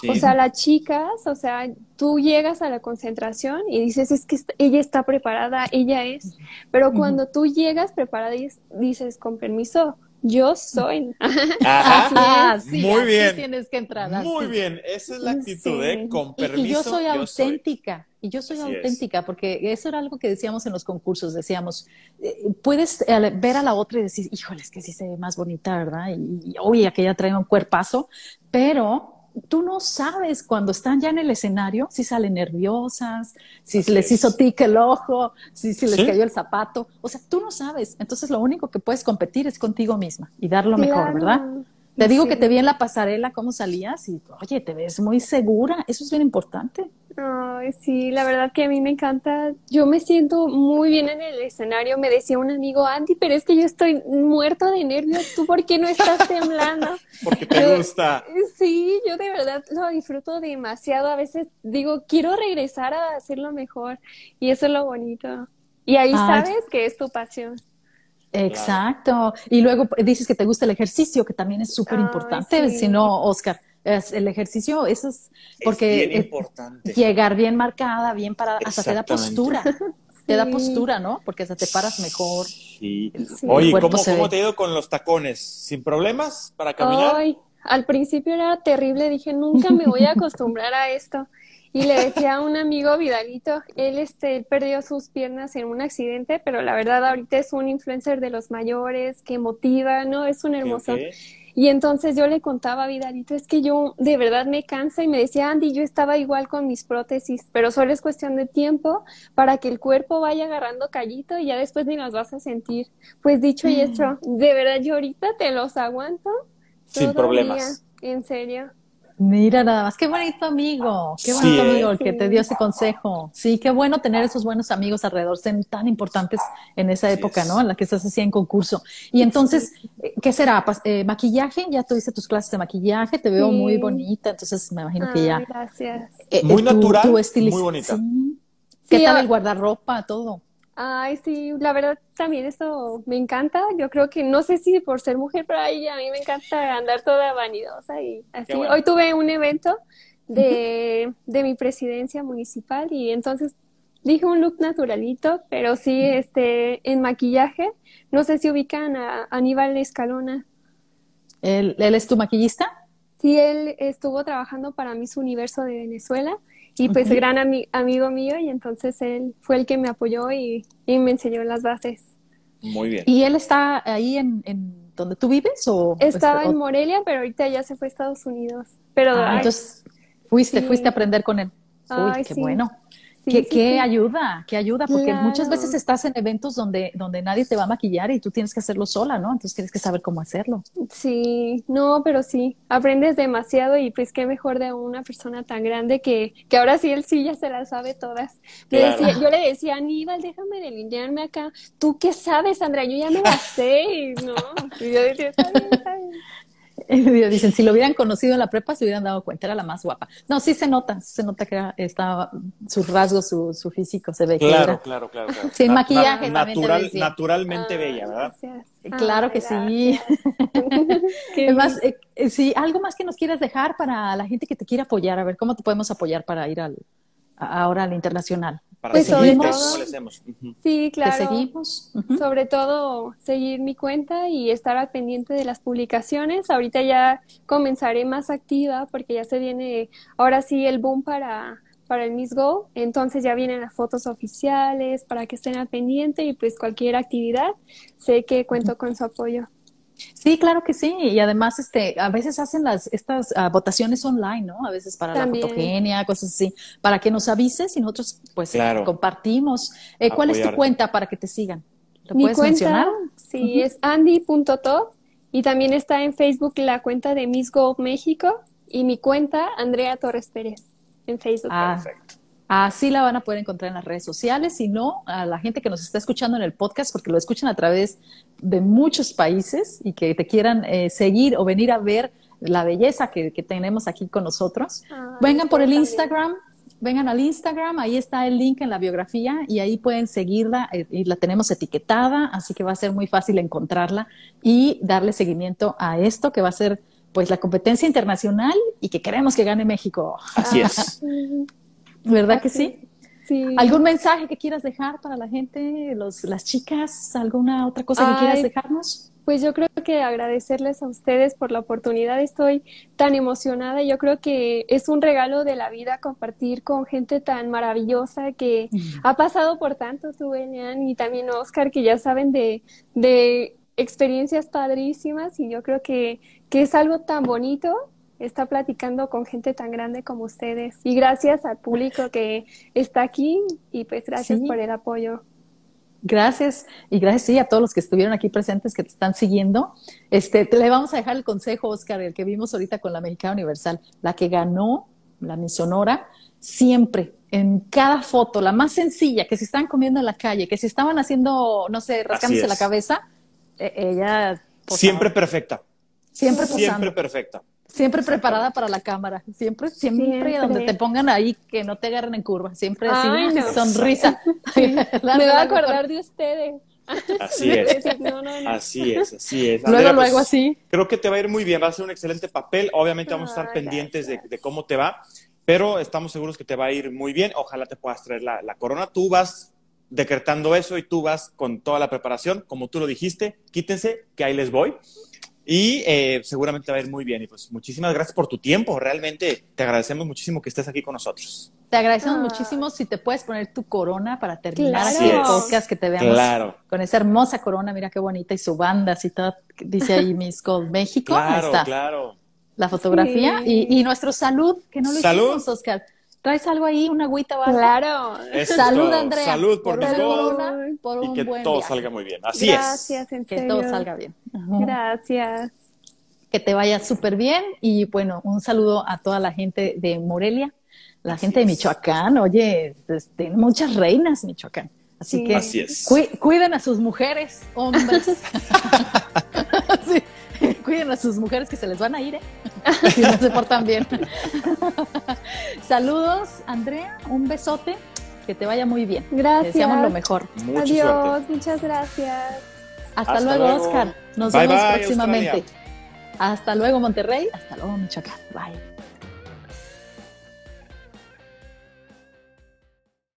C: O sea, las chicas, o sea, tú llegas a la concentración y dices, es que ella está preparada, ella es, pero cuando tú llegas preparada y dices, con permiso, yo soy.
B: Ajá. muy bien.
A: Tienes que entrar.
B: Muy bien, esa es la actitud, ¿eh? Con permiso.
A: Y, yo soy auténtica. Y yo soy auténtica, porque eso era algo que decíamos en los concursos. Decíamos, eh, puedes eh, ver a la otra y decir, híjole, es que sí se ve más bonita, ¿verdad? Y, y oye, aquella trae un cuerpazo, pero tú no sabes cuando están ya en el escenario si salen nerviosas, si les hizo tic el ojo, si, si les cayó el zapato. O sea, tú no sabes. Entonces lo único que puedes competir es contigo misma y dar lo mejor, ¿verdad? Te digo que te vi en la pasarela cómo salías y, oye, te ves muy segura. Eso es bien importante.
C: Ay, sí, la verdad que a mí me encanta. Yo me siento muy bien en el escenario. Me decía un amigo, Andy, pero es que yo estoy muerto de nervios. ¿Tú por qué no estás temblando?
B: Porque te gusta.
C: Sí, yo de verdad lo disfruto demasiado. A veces digo, quiero regresar a hacerlo mejor. Y eso es lo bonito. Y ahí sabes que es tu pasión.
A: Exacto. Y luego dices que te gusta el ejercicio, que también es súper importante. Si no, Oscar, el ejercicio, eso es porque
B: es bien importante.
A: llegar bien marcada, bien parada, hasta te da postura. Te da postura, ¿no? Porque hasta te paras mejor.
B: Sí. Oye, ¿cómo, ¿cómo, te ha ido con los tacones? ¿Sin problemas para caminar?
C: Ay, al principio era terrible. Dije, nunca me voy a acostumbrar a esto. Y le decía a un amigo Vidalito, él este, perdió sus piernas en un accidente, pero la verdad ahorita es un influencer de los mayores que motiva, ¿no? Es un hermoso. Y entonces yo le contaba a Vidalito, es que yo de verdad me cansa y me decía, Andy, yo estaba igual con mis prótesis, pero solo es cuestión de tiempo para que el cuerpo vaya agarrando callito y ya después ni las vas a sentir. Pues dicho y hecho, de verdad yo ahorita te los aguanto.
B: Sin problemas.
C: En serio.
A: Mira nada más, qué bonito amigo, qué bonito amigo el que te dio ese consejo. Sí, qué bueno tener esos buenos amigos alrededor, son tan importantes en esa época, ¿no? En la que estás así en concurso. Y entonces, eh, ¿qué será? Eh, ¿Maquillaje? Ya tuviste tus clases de maquillaje, te veo muy bonita, entonces me imagino que ya.
C: Gracias.
B: Eh, muy natural, muy bonita.
A: ¿Qué tal el guardarropa, todo?
C: Ay, sí, la verdad también esto me encanta. Yo creo que no sé si por ser mujer, pero ahí a mí me encanta andar toda vanidosa y así. Hoy tuve un evento de, de mi presidencia municipal y entonces dije un look naturalito, pero sí este en maquillaje. No sé si ubican a Aníbal Escalona.
A: ¿Él, ¿Él es tu maquillista?
C: Sí, él estuvo trabajando para Miss Universo de Venezuela y pues gran amigo mío y entonces él fue el que me apoyó y, me enseñó las bases.
B: Muy bien.
A: ¿Y él está ahí en, en donde tú vives? O,
C: Estaba
A: este,
C: en Morelia, pero ahorita ya se fue a Estados Unidos. Pero
A: Ah,
C: ay,
A: entonces fuiste,
C: sí.
A: fuiste a aprender con él. Uy,
C: Ay,
A: qué
C: sí.
A: bueno.
C: Sí,
A: qué
C: sí,
A: qué
C: sí.
A: ayuda, qué ayuda, porque muchas veces estás en eventos donde, donde nadie te va a maquillar y tú tienes que hacerlo sola, ¿no? Entonces tienes que saber cómo hacerlo.
C: Sí, no, pero sí, aprendes demasiado y pues qué mejor de una persona tan grande que, que ahora sí él sí ya se las sabe todas. Le
B: Claro.
C: decía- yo le decía, Aníbal, déjame delinearme acá. ¿Tú qué sabes, Sandra? Yo ya me la sé. No, y yo decía, está bien, está bien.
A: Dicen, si lo hubieran conocido en la prepa, se hubieran dado cuenta, era la más guapa. No, sí se nota, sí se nota que era, estaba, sus rasgos, su, su físico, se ve que
B: Claro,
A: era.
B: claro, claro, claro.
A: Sin
B: Na-
A: maquillaje
B: na- natural, naturalmente
C: Ay,
B: bella, ¿verdad?
C: gracias.
A: Claro
C: Ay,
A: que sí.
C: gracias.
A: Además, eh, eh, sí, algo más que nos quieras dejar para la gente que te quiere apoyar, a ver, ¿cómo te podemos apoyar para ir al, a- ahora al internacional?
B: Para
C: Pues
A: sobre
B: ¿cómo
C: todo-. Sí,
A: ¿Te
C: claro.
A: seguimos?
C: Sobre todo seguir mi cuenta y estar al pendiente de las publicaciones. Ahorita ya comenzaré más activa porque ya se viene, ahora sí, el boom para, para el Miss Go. Entonces ya vienen las fotos oficiales para que estén al pendiente y pues cualquier actividad, sé que cuento con su apoyo.
A: Sí, claro que sí. Y además, este, a veces hacen las, estas ah, votaciones online, ¿no? A veces para
C: También.
A: la fotogenia, cosas así, para que nos avises y nosotros, pues,
B: Claro.
A: compartimos. Eh, ¿Cuál es tu cuenta para que te sigan? ¿Lo
C: Mi
A: puedes
C: cuenta,
A: mencionar?
C: sí, es andy.top y también está en Facebook la cuenta de Miss Go México y mi cuenta Andrea Torres Pérez en Facebook.
A: Ah, Así la van a poder encontrar en las redes sociales, si no, a la gente que nos está escuchando en el podcast, porque lo escuchan a través de muchos países y que te quieran eh, seguir o venir a ver la belleza que, que tenemos aquí con nosotros.
C: Ay,
A: Vengan por el. Instagram, vengan al Instagram, ahí está el link en la biografía y ahí pueden seguirla eh, y la tenemos etiquetada, así que va a ser muy fácil encontrarla y darle seguimiento a esto que va a ser pues la competencia internacional y que queremos que gane México.
B: Así es.
A: ¿Verdad que sí?
C: Sí.
A: ¿Algún mensaje que quieras dejar para la gente, los, las chicas? ¿Alguna otra cosa que quieras dejarnos?
C: Pues yo creo que agradecerles a ustedes por la oportunidad. Estoy tan emocionada. Yo creo que es un regalo de la vida compartir con gente tan maravillosa que ha pasado por tanto, tú, Elian, y también Oscar, que ya saben de, de experiencias padrísimas. Y yo creo que, que es algo tan bonito estar platicando con gente tan grande como ustedes. Y gracias al público que está aquí y pues gracias
A: Sí.
C: por el apoyo.
A: Gracias y gracias sí, a todos los que estuvieron aquí presentes que te están siguiendo. Este, te le vamos a dejar el consejo, Oscar, el que vimos ahorita con la Mexicana Universal, la que ganó la Miss Sonora, siempre en cada foto, la más sencilla, que se estaban comiendo en la calle, que se estaban haciendo, no sé, rascándose la cabeza, eh, ella posaba.
B: Siempre perfecta.
A: siempre posando.
B: Siempre perfecta.
A: Siempre preparada para la cámara, siempre, siempre,
C: Siempre.
A: donde te pongan ahí, que no te agarren en curva, siempre así,
C: Ay, no.
A: sonrisa.
C: Me va a acordar de ustedes.
B: Así es.
C: No, no, no.
B: Así es, así es.
A: Luego,
B: Andrea,
A: luego
B: pues,
A: así.
B: Creo que te va a ir muy bien, va a ser un excelente papel. Obviamente vamos a estar
C: Ay,
B: pendientes de, de cómo te va, pero estamos seguros que te va a ir muy bien. Ojalá te puedas traer la, la corona. Tú vas decretando eso y tú vas con toda la preparación, como tú lo dijiste. Quítense, que ahí les voy. Y eh, seguramente va a ir muy bien. Y pues muchísimas gracias por tu tiempo. Realmente te agradecemos muchísimo que estés aquí con nosotros.
A: Te agradecemos
C: Ah.
A: muchísimo si te puedes poner tu corona para terminar
C: Claro.
A: aquí el podcast, que te veamos
B: Claro.
A: con esa hermosa corona, mira qué bonita, y su banda, así toda, dice ahí Miss Gold México, ahí
B: Claro,
A: está
B: claro.
A: la fotografía,
C: Sí.
A: y, y nuestro salud, que no lo
B: Salud.
A: hicimos, Oscar. ¿Traes algo ahí, una agüita algo?
C: Claro.
B: Eso es
A: Salud,
B: todo.
A: Andrea.
B: Salud por,
A: una
B: mis goles
A: corona, por
B: y
A: un
B: que
A: buen
B: todo
A: viaje.
B: salga muy bien. Así
C: Gracias, en
A: Que
C: serio.
A: todo salga bien.
C: Gracias.
A: que te vaya súper bien y bueno, un saludo a toda la gente de Morelia, la
B: Así
A: gente de
B: es.
A: Michoacán, oye, tiene muchas reinas Michoacán, así
C: Sí.
A: que
B: Así es.
A: cui- cuiden a sus mujeres, hombres, Sí, cuiden a sus mujeres que se les van a ir, ¿eh? si no se portan bien. Saludos, Andrea, un besote, que te vaya muy bien. Te
C: Gracias.
A: deseamos lo mejor.
B: Mucha
C: Adiós,
B: suerte.
C: muchas gracias.
A: Hasta,
B: Hasta
A: luego,
B: luego.
A: Oscar. Nos
B: Bye,
A: vemos
B: bye,
A: próximamente.
B: Australia.
A: Hasta luego, Monterrey. Hasta luego, Michoacán. Bye.